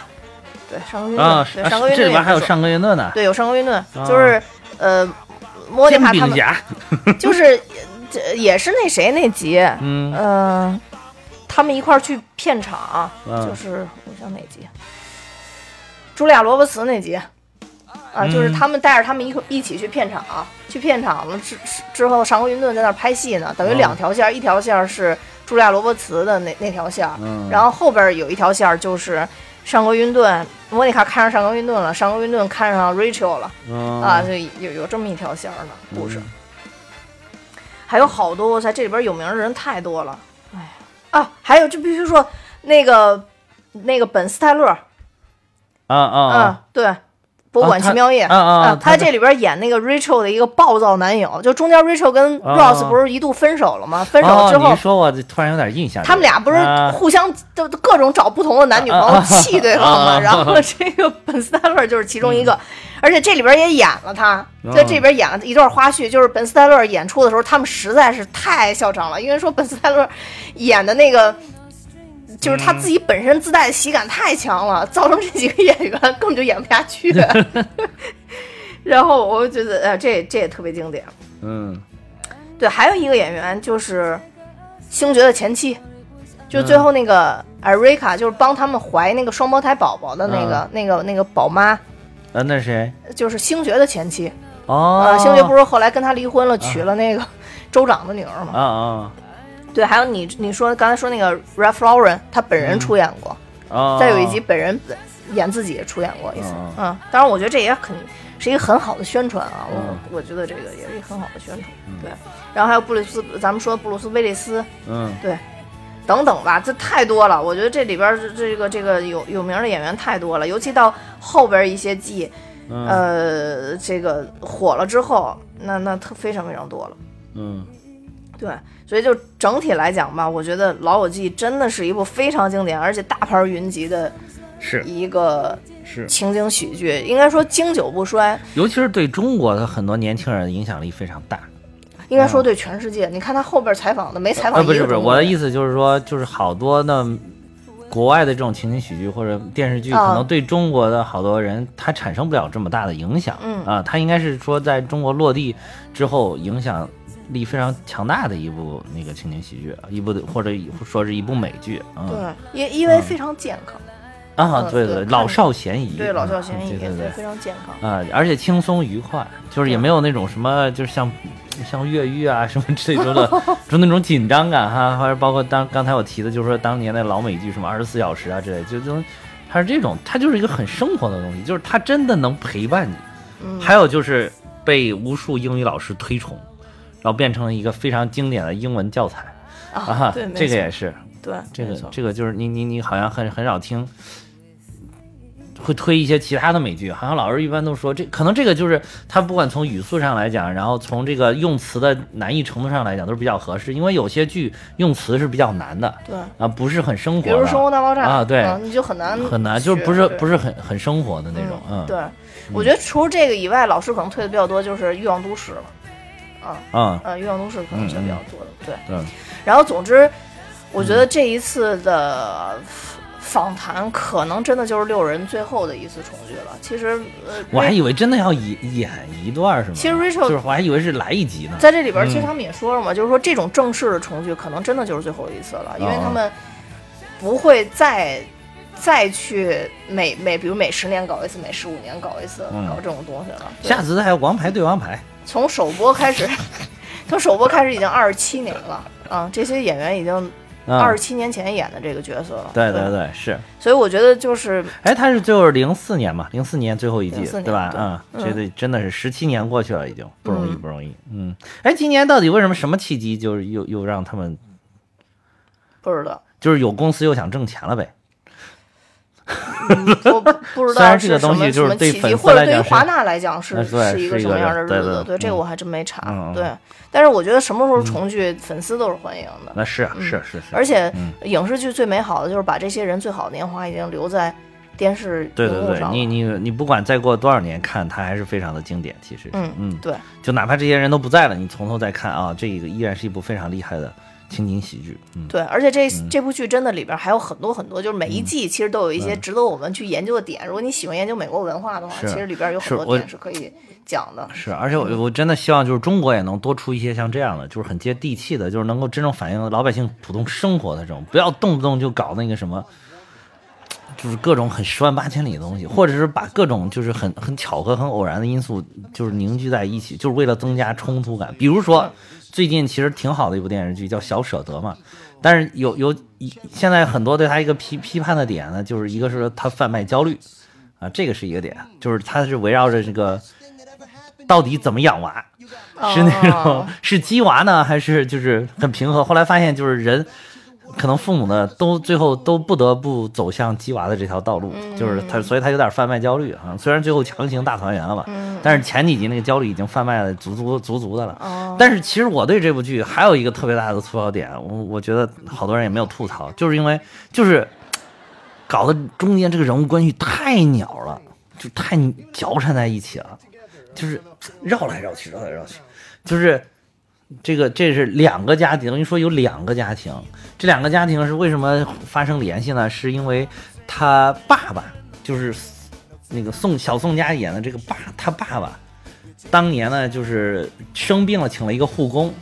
对，上格云顿，
啊，
对，
啊
上格云顿
这里边还有上格云顿呢，
对，有上格云顿，
啊。
就是呃，莫妮
煎
卡他们，就是这也是那谁那集，
嗯。
嗯，他们一块儿去片场，
嗯
就是我想哪集，茱莉亚·罗伯茨那集，啊，就是
嗯
他们带着他们一块一起去片场，去片场了之之之后，上格云顿在那儿拍戏呢，等于
哦
两条线儿，一条线儿是茱莉亚·罗伯茨的那那条线儿，
嗯
然后后边有一条线儿就是上格云顿，莫妮卡看上上格云顿了，上格云顿看上 Rachel 了。
嗯
啊，就有有这么一条线儿的，故事。
嗯
还有好多，哇塞，这里边有名的人太多了。哎呀，啊，还有就必须说那个那个本斯泰勒，
啊啊
嗯
啊，，
对。博物馆奇妙夜
啊他
他这里边演那个 Rachel 的一个暴躁男友，就中间 Rachel 跟
啊
Ross 不是一度分手了吗？分手
哦
之后
你，说我突然有点印象，
他们俩不是
啊
互相都都各种找不同的男女朋友
啊
气对方吗？然后这个本斯泰勒就是其中一个，而且这里边也演了他，在这边演了一段花絮，就是本斯泰勒演出的时候，他们实在是太嚣张了，因为说本斯泰勒演的那个。就是他自己本身自带的喜感太强了，造成这几个演员 根本就演不下去。然后我就觉得，呃，这这也特别经典。
嗯
对，还有一个演员就是星爵的前妻，就最后那个艾瑞卡，就是帮他们怀那个双胞胎宝宝的那个、那个那个宝妈，
啊，那谁？
就是星爵的前妻。
哦
啊，星爵不是后来跟他离婚了，娶了那个 州长的女儿嘛？
啊啊
对，还有你你说刚才说那个 Ralph Lauren，他本人出演过，
啊！
再有一集本人演自己也出演过一次。
哦
嗯，当然我觉得这也肯是一个很好的宣传啊，我、
嗯
我觉得这个也是一个很好的宣传。对，然后还有布鲁斯，咱们说布鲁斯威利斯，
嗯对
等等吧，这太多了。我觉得这里边这这个这个有有名的演员太多了，尤其到后边一些季，
嗯
呃，这个火了之后，那那特非常非常多了。
嗯
对，所以就整体来讲吧，我觉得《老友记》真的是一部非常经典而且大牌云集的
是
一个
是，
情景喜剧，应该说经久不衰，
尤其是对中国的很多年轻人的影响力非常大。
应该说对全世界。你看他后边采访的，没采访
呃，不是不是，我的意思就是说，就是好多的国外的这种情景喜剧或者电视剧，
啊
可能对中国的好多人他产生不了这么大的影响。
嗯
啊，他应该是说在中国落地之后影响力非常强大的一部那个情景喜剧，一部的或者说是一部美剧。啊
对，因因为非常健康，
啊，
嗯
对对，
对
老少咸宜。
对老少
啊
咸宜，
对对对。
非常健康。
啊，而且轻松愉快，就是也没有那种什么，就是像像越狱啊什么之类的，就那种紧张感哈，或者包括当刚才我提的，就是说当年的老美剧什么二十四小时啊之类，就就它是这种，它就是一个很生活的东西，就是它真的能陪伴你。
嗯
还有就是被无数英语老师推崇，然后变成了一个非常经典的英文教材。
啊，对，
这个也是，
对，
这个这个就是你你你好像很很少听，会推一些其他的美剧，好像老师一般都说这可能这个就是他不管从语速上来讲，然后从这个用词的难易程度上来讲都是比较合适，因为有些剧用词是比较难的。
对。
啊，不是很生活的，
比如《生活大爆炸》
啊对。
嗯你就很难
很难，就是不是不
是
是很很生活的那种，嗯，
对，我觉得除了这个以外，老师可能推的比较多就是《欲望都市》了，啊，
嗯
呃，《欲望都市》可能是比较多的，对。
对，
然后总之，我觉得这一次的访谈可能真的就是六人最后的一次重聚了。其实，呃，
我还以为真的要演演一段是吗？
其实 Rachel-
就是我还以为是来一集呢，
在这里边，其实
嗯
他们也说了嘛，就是说这种正式的重聚可能真的就是最后一次了，因为
哦。
他们不会再再去每每比如每十年搞一次，每十五年搞一次，
嗯。
搞这种东西了。对。
下次还有王牌对王牌，
从首播开始，从首播开始已经二十七年了啊！这些演员已经
嗯
二十七年前演的这个角色了。
对对对是。
所以我觉得就是
哎，他是就是零四年嘛，零四年最后一季，对吧？
对
嗯，
嗯
这个真的是十七年过去了，已经不容易，
嗯
不容易。嗯，哎，今年到底为什么什么契机，就是又又让他们
不知道，
就是有公司又想挣钱了呗？
我不 知
虽然
道是什
这个东西
么
就是对
什么契机，或者对于华纳来讲是是一个什么样的日子？
对
对，这个
嗯
我还真没查。对，但是我觉得什么时候重聚，粉丝都是欢迎的。
那是啊是是是，
而且
嗯
影视剧最美好的就是把这些人最好的年华已经留在电视
对对对。你你你不管再过多少年看，它还是非常的经典。其实，
嗯
嗯，
对，
就哪怕这些人都不在了，你从头再看啊，这个依然是一部非常厉害的情景喜剧。嗯，
对，而且这这部剧真的里边还有很多很多，就是每
嗯
一季其实都有一些值得我们去研究的点。如果你喜欢研究美国文化的话，其实里边有很多点是可以讲的。
是，而且我我真的希望就是中国也能多出一些像这样的，就是很接地气的，就是能够真正反映老百姓普通生活的这种，不要动不动就搞那个什么。就是各种很十万八千里的东西，或者是把各种就是很很巧合、很偶然的因素，就是凝聚在一起，就是为了增加冲突感。比如说，最近其实挺好的一部电视剧叫《小舍得》嘛，但是有有一现在很多对他一个批批判的点呢，就是一个是他贩卖焦虑啊，这个是一个点，就是他是围绕着这个到底怎么养娃，是那种、
哦
是鸡娃呢，还是就是很平和？后来发现就是人。可能父母呢，都最后都不得不走向鸡娃的这条道路，就是他，所以他有点贩卖焦虑啊。虽然最后强行大团圆了吧，但是前几集那个焦虑已经贩卖的足足足足的了。
哦
但是其实我对这部剧还有一个特别大的吐槽点，我我觉得好多人也没有吐槽，就是因为就是搞得中间这个人物关系太鸟了，就太矫缠在一起了，就是绕来绕去，绕来绕去，就是这个这是两个家庭，等于说有两个家庭，这两个家庭是为什么发生联系呢？是因为他爸爸就是那个宋小宋佳演的这个爸，他爸爸当年呢就是生病了，请了一个护工。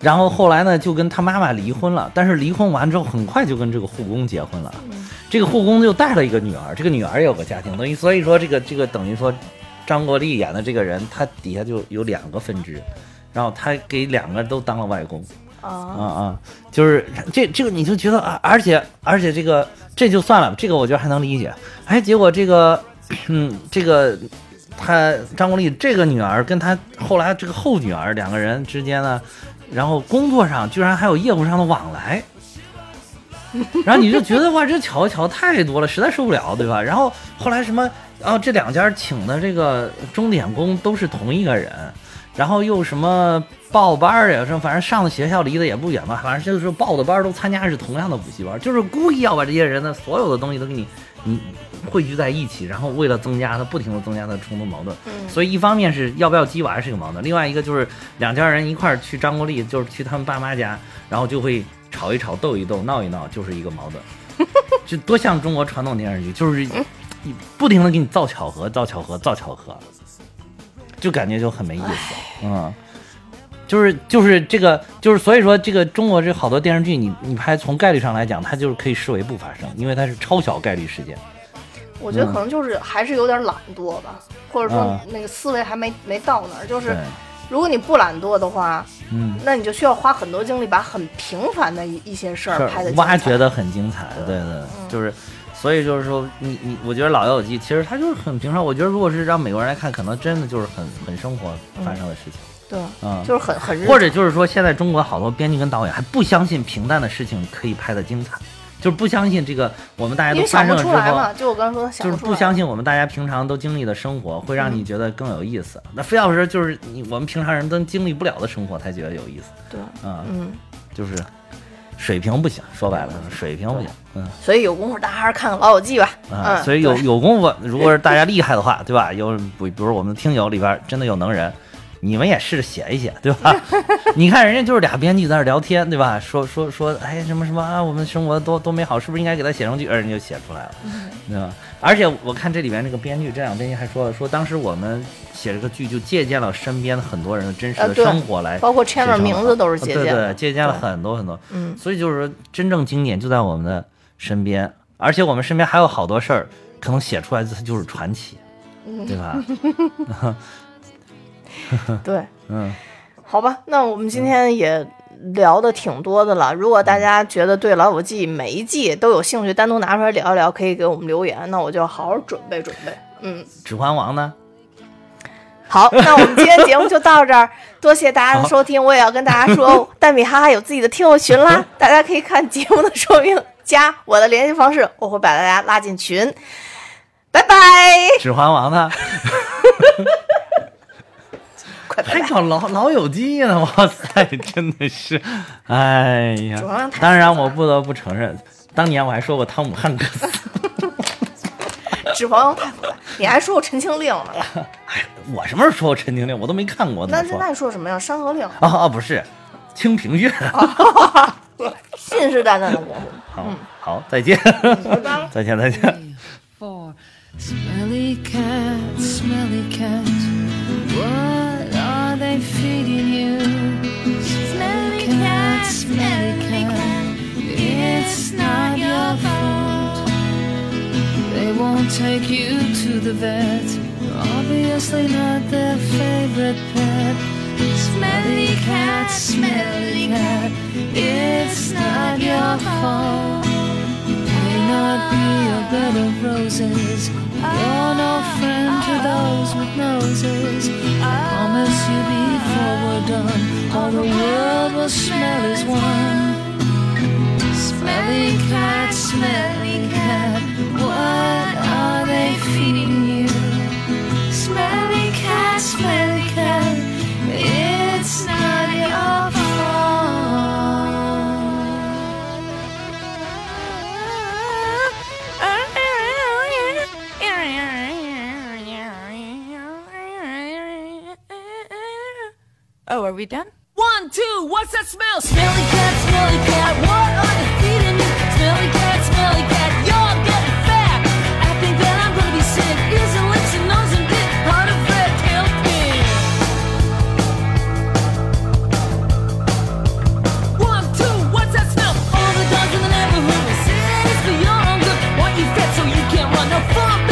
然后后来呢，就跟他妈妈离婚了，但是离婚完之后，很快就跟这个护工结婚了。这个护工就带了一个女儿，这个女儿也有个家庭，等于所以说这个这个等于说，张国立演的这个人，他底下就有两个分支，然后他给两个都当了外公。啊
啊，
啊，就是这这个你就觉得啊，而且而且这个这就算了，这个我觉得还能理解。哎，结果这个，嗯，这个他张国立这个女儿跟他后来这个后女儿两个人之间呢，然后工作上居然还有业务上的往来。然后你就觉得哇，这巧巧太多了，实在受不了，对吧？然后后来什么，啊，这两家请的这个钟点工都是同一个人，然后又什么报班儿呀，什么反正上的学校离得也不远嘛，反正就是报的班儿都参加是同样的补习班，就是故意要把这些人的所有的东西都给你你汇聚在一起，然后为了增加他不停的增加他的冲突矛盾。
嗯
所以一方面是要不要鸡娃是一个矛盾，另外一个就是两家人一块儿去张国立，就是去他们爸妈家，然后就会吵一吵、斗一斗、闹一闹，就是一个矛盾。就多像中国传统电视剧，就是你不停的给你造巧合、造巧合、造巧合，就感觉就很没意思。嗯，就是就是这个就是所以说这个中国这好多电视剧你，你拍从概率上来讲，它就是可以视为不发生，因为它是超小概率事件。
我觉得可能就是还是有点懒惰吧，或者说
嗯
那个思维还没没到那儿。就是，如果你不懒惰的话，
嗯，
那你就需要花很多精力把很平凡的一一些事儿拍的
挖掘的很精彩，对对，就是。所以就是说，你你，我觉得《老友记》其实它就是很平常。我觉得如果是让美国人来看，可能真的就是很很生活发生的事情。
对，
嗯，
就是很很日
或者就是说，现在中国好多编剧跟导演还不相信平淡的事情可以拍的精彩，就是不相信这个我们大家都发生了之后，
就我刚才说的想
就是不相信我们大家平常都经历的生活会让你觉得更有意思。那非要说就是你我们平常人都经历不了的生活才觉得有意思
对，
嗯、
嗯，
就是水平不行，说白了水平不行，嗯
所以有功夫大家还是看看《老友记》吧。
啊，
嗯，
所以有有功夫，如果是大家厉害的话，对吧？有比比如我们的听友里边真的有能人。你们也试着写一写，对吧？你看人家就是俩编剧在那聊天，对吧？说说说，哎，什么什么啊，我们生活多多美好，是不是应该给他写成剧？人家就写出来了，对吧？而且我看这里面这个编剧，这两个编剧还说了，说当时我们写这个剧就借鉴了身边的很多人的真实的生活来
包括 Chandler 名字都是借鉴的
对对，借鉴了很多很多。
嗯，
所以就是说，真正经典就在我们的身边，而且我们身边还有好多事儿，可能写出来它就是传奇，对吧？
对，
嗯，
好吧，那我们今天也聊的挺多的了。如果大家觉得对《老友记》每一季都有兴趣，单独拿出来聊一聊，可以给我们留言，那我就好好准备准备。嗯，
指环王呢？
好，那我们今天节目就到这儿，多谢大家的收听。我也要跟大家说，蛋米哈哈有自己的听友群啦，大家可以看节目的说明，加我的联系方式，我会把大家拉进群。拜拜，
指环王呢？还搞老老友记呢？哇塞，真的是，哎呀当然，我不得不承认，当年我还说过汤姆汉克斯。
指环王太复杂，你还说过陈情令呢？
哎，我什么时候说过陈情令？我都没看过。
那那你说什么呀？山河令。
哦哦，不是，清平乐。
信誓旦旦的我。
好，好，再见，再见，再见。
Take you to the vet, you're obviously not their favorite pet. Smelly cat, smelly cat, it's not your fault may not be a bed of roses. You're no friend to those with noses. I promise you before we're done, all the world will smell as one. Smelly cat, smelly cat, what are they feeding you? Smelly cat, smelly cat, it's not your fault.
Oh, are we done?
One, two, what's that smell? Smelly cat, smelly cat, what fuck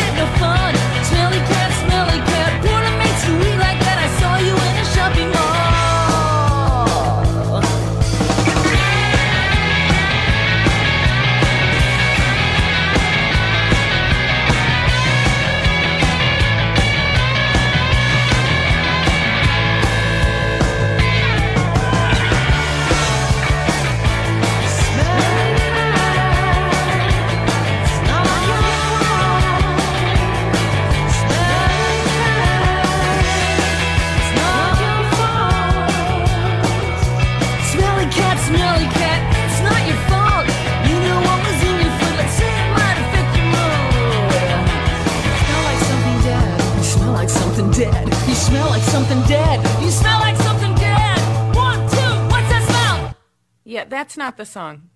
something dead. You smell like something dead. One, two, what's that smell?
Yeah, that's not the song.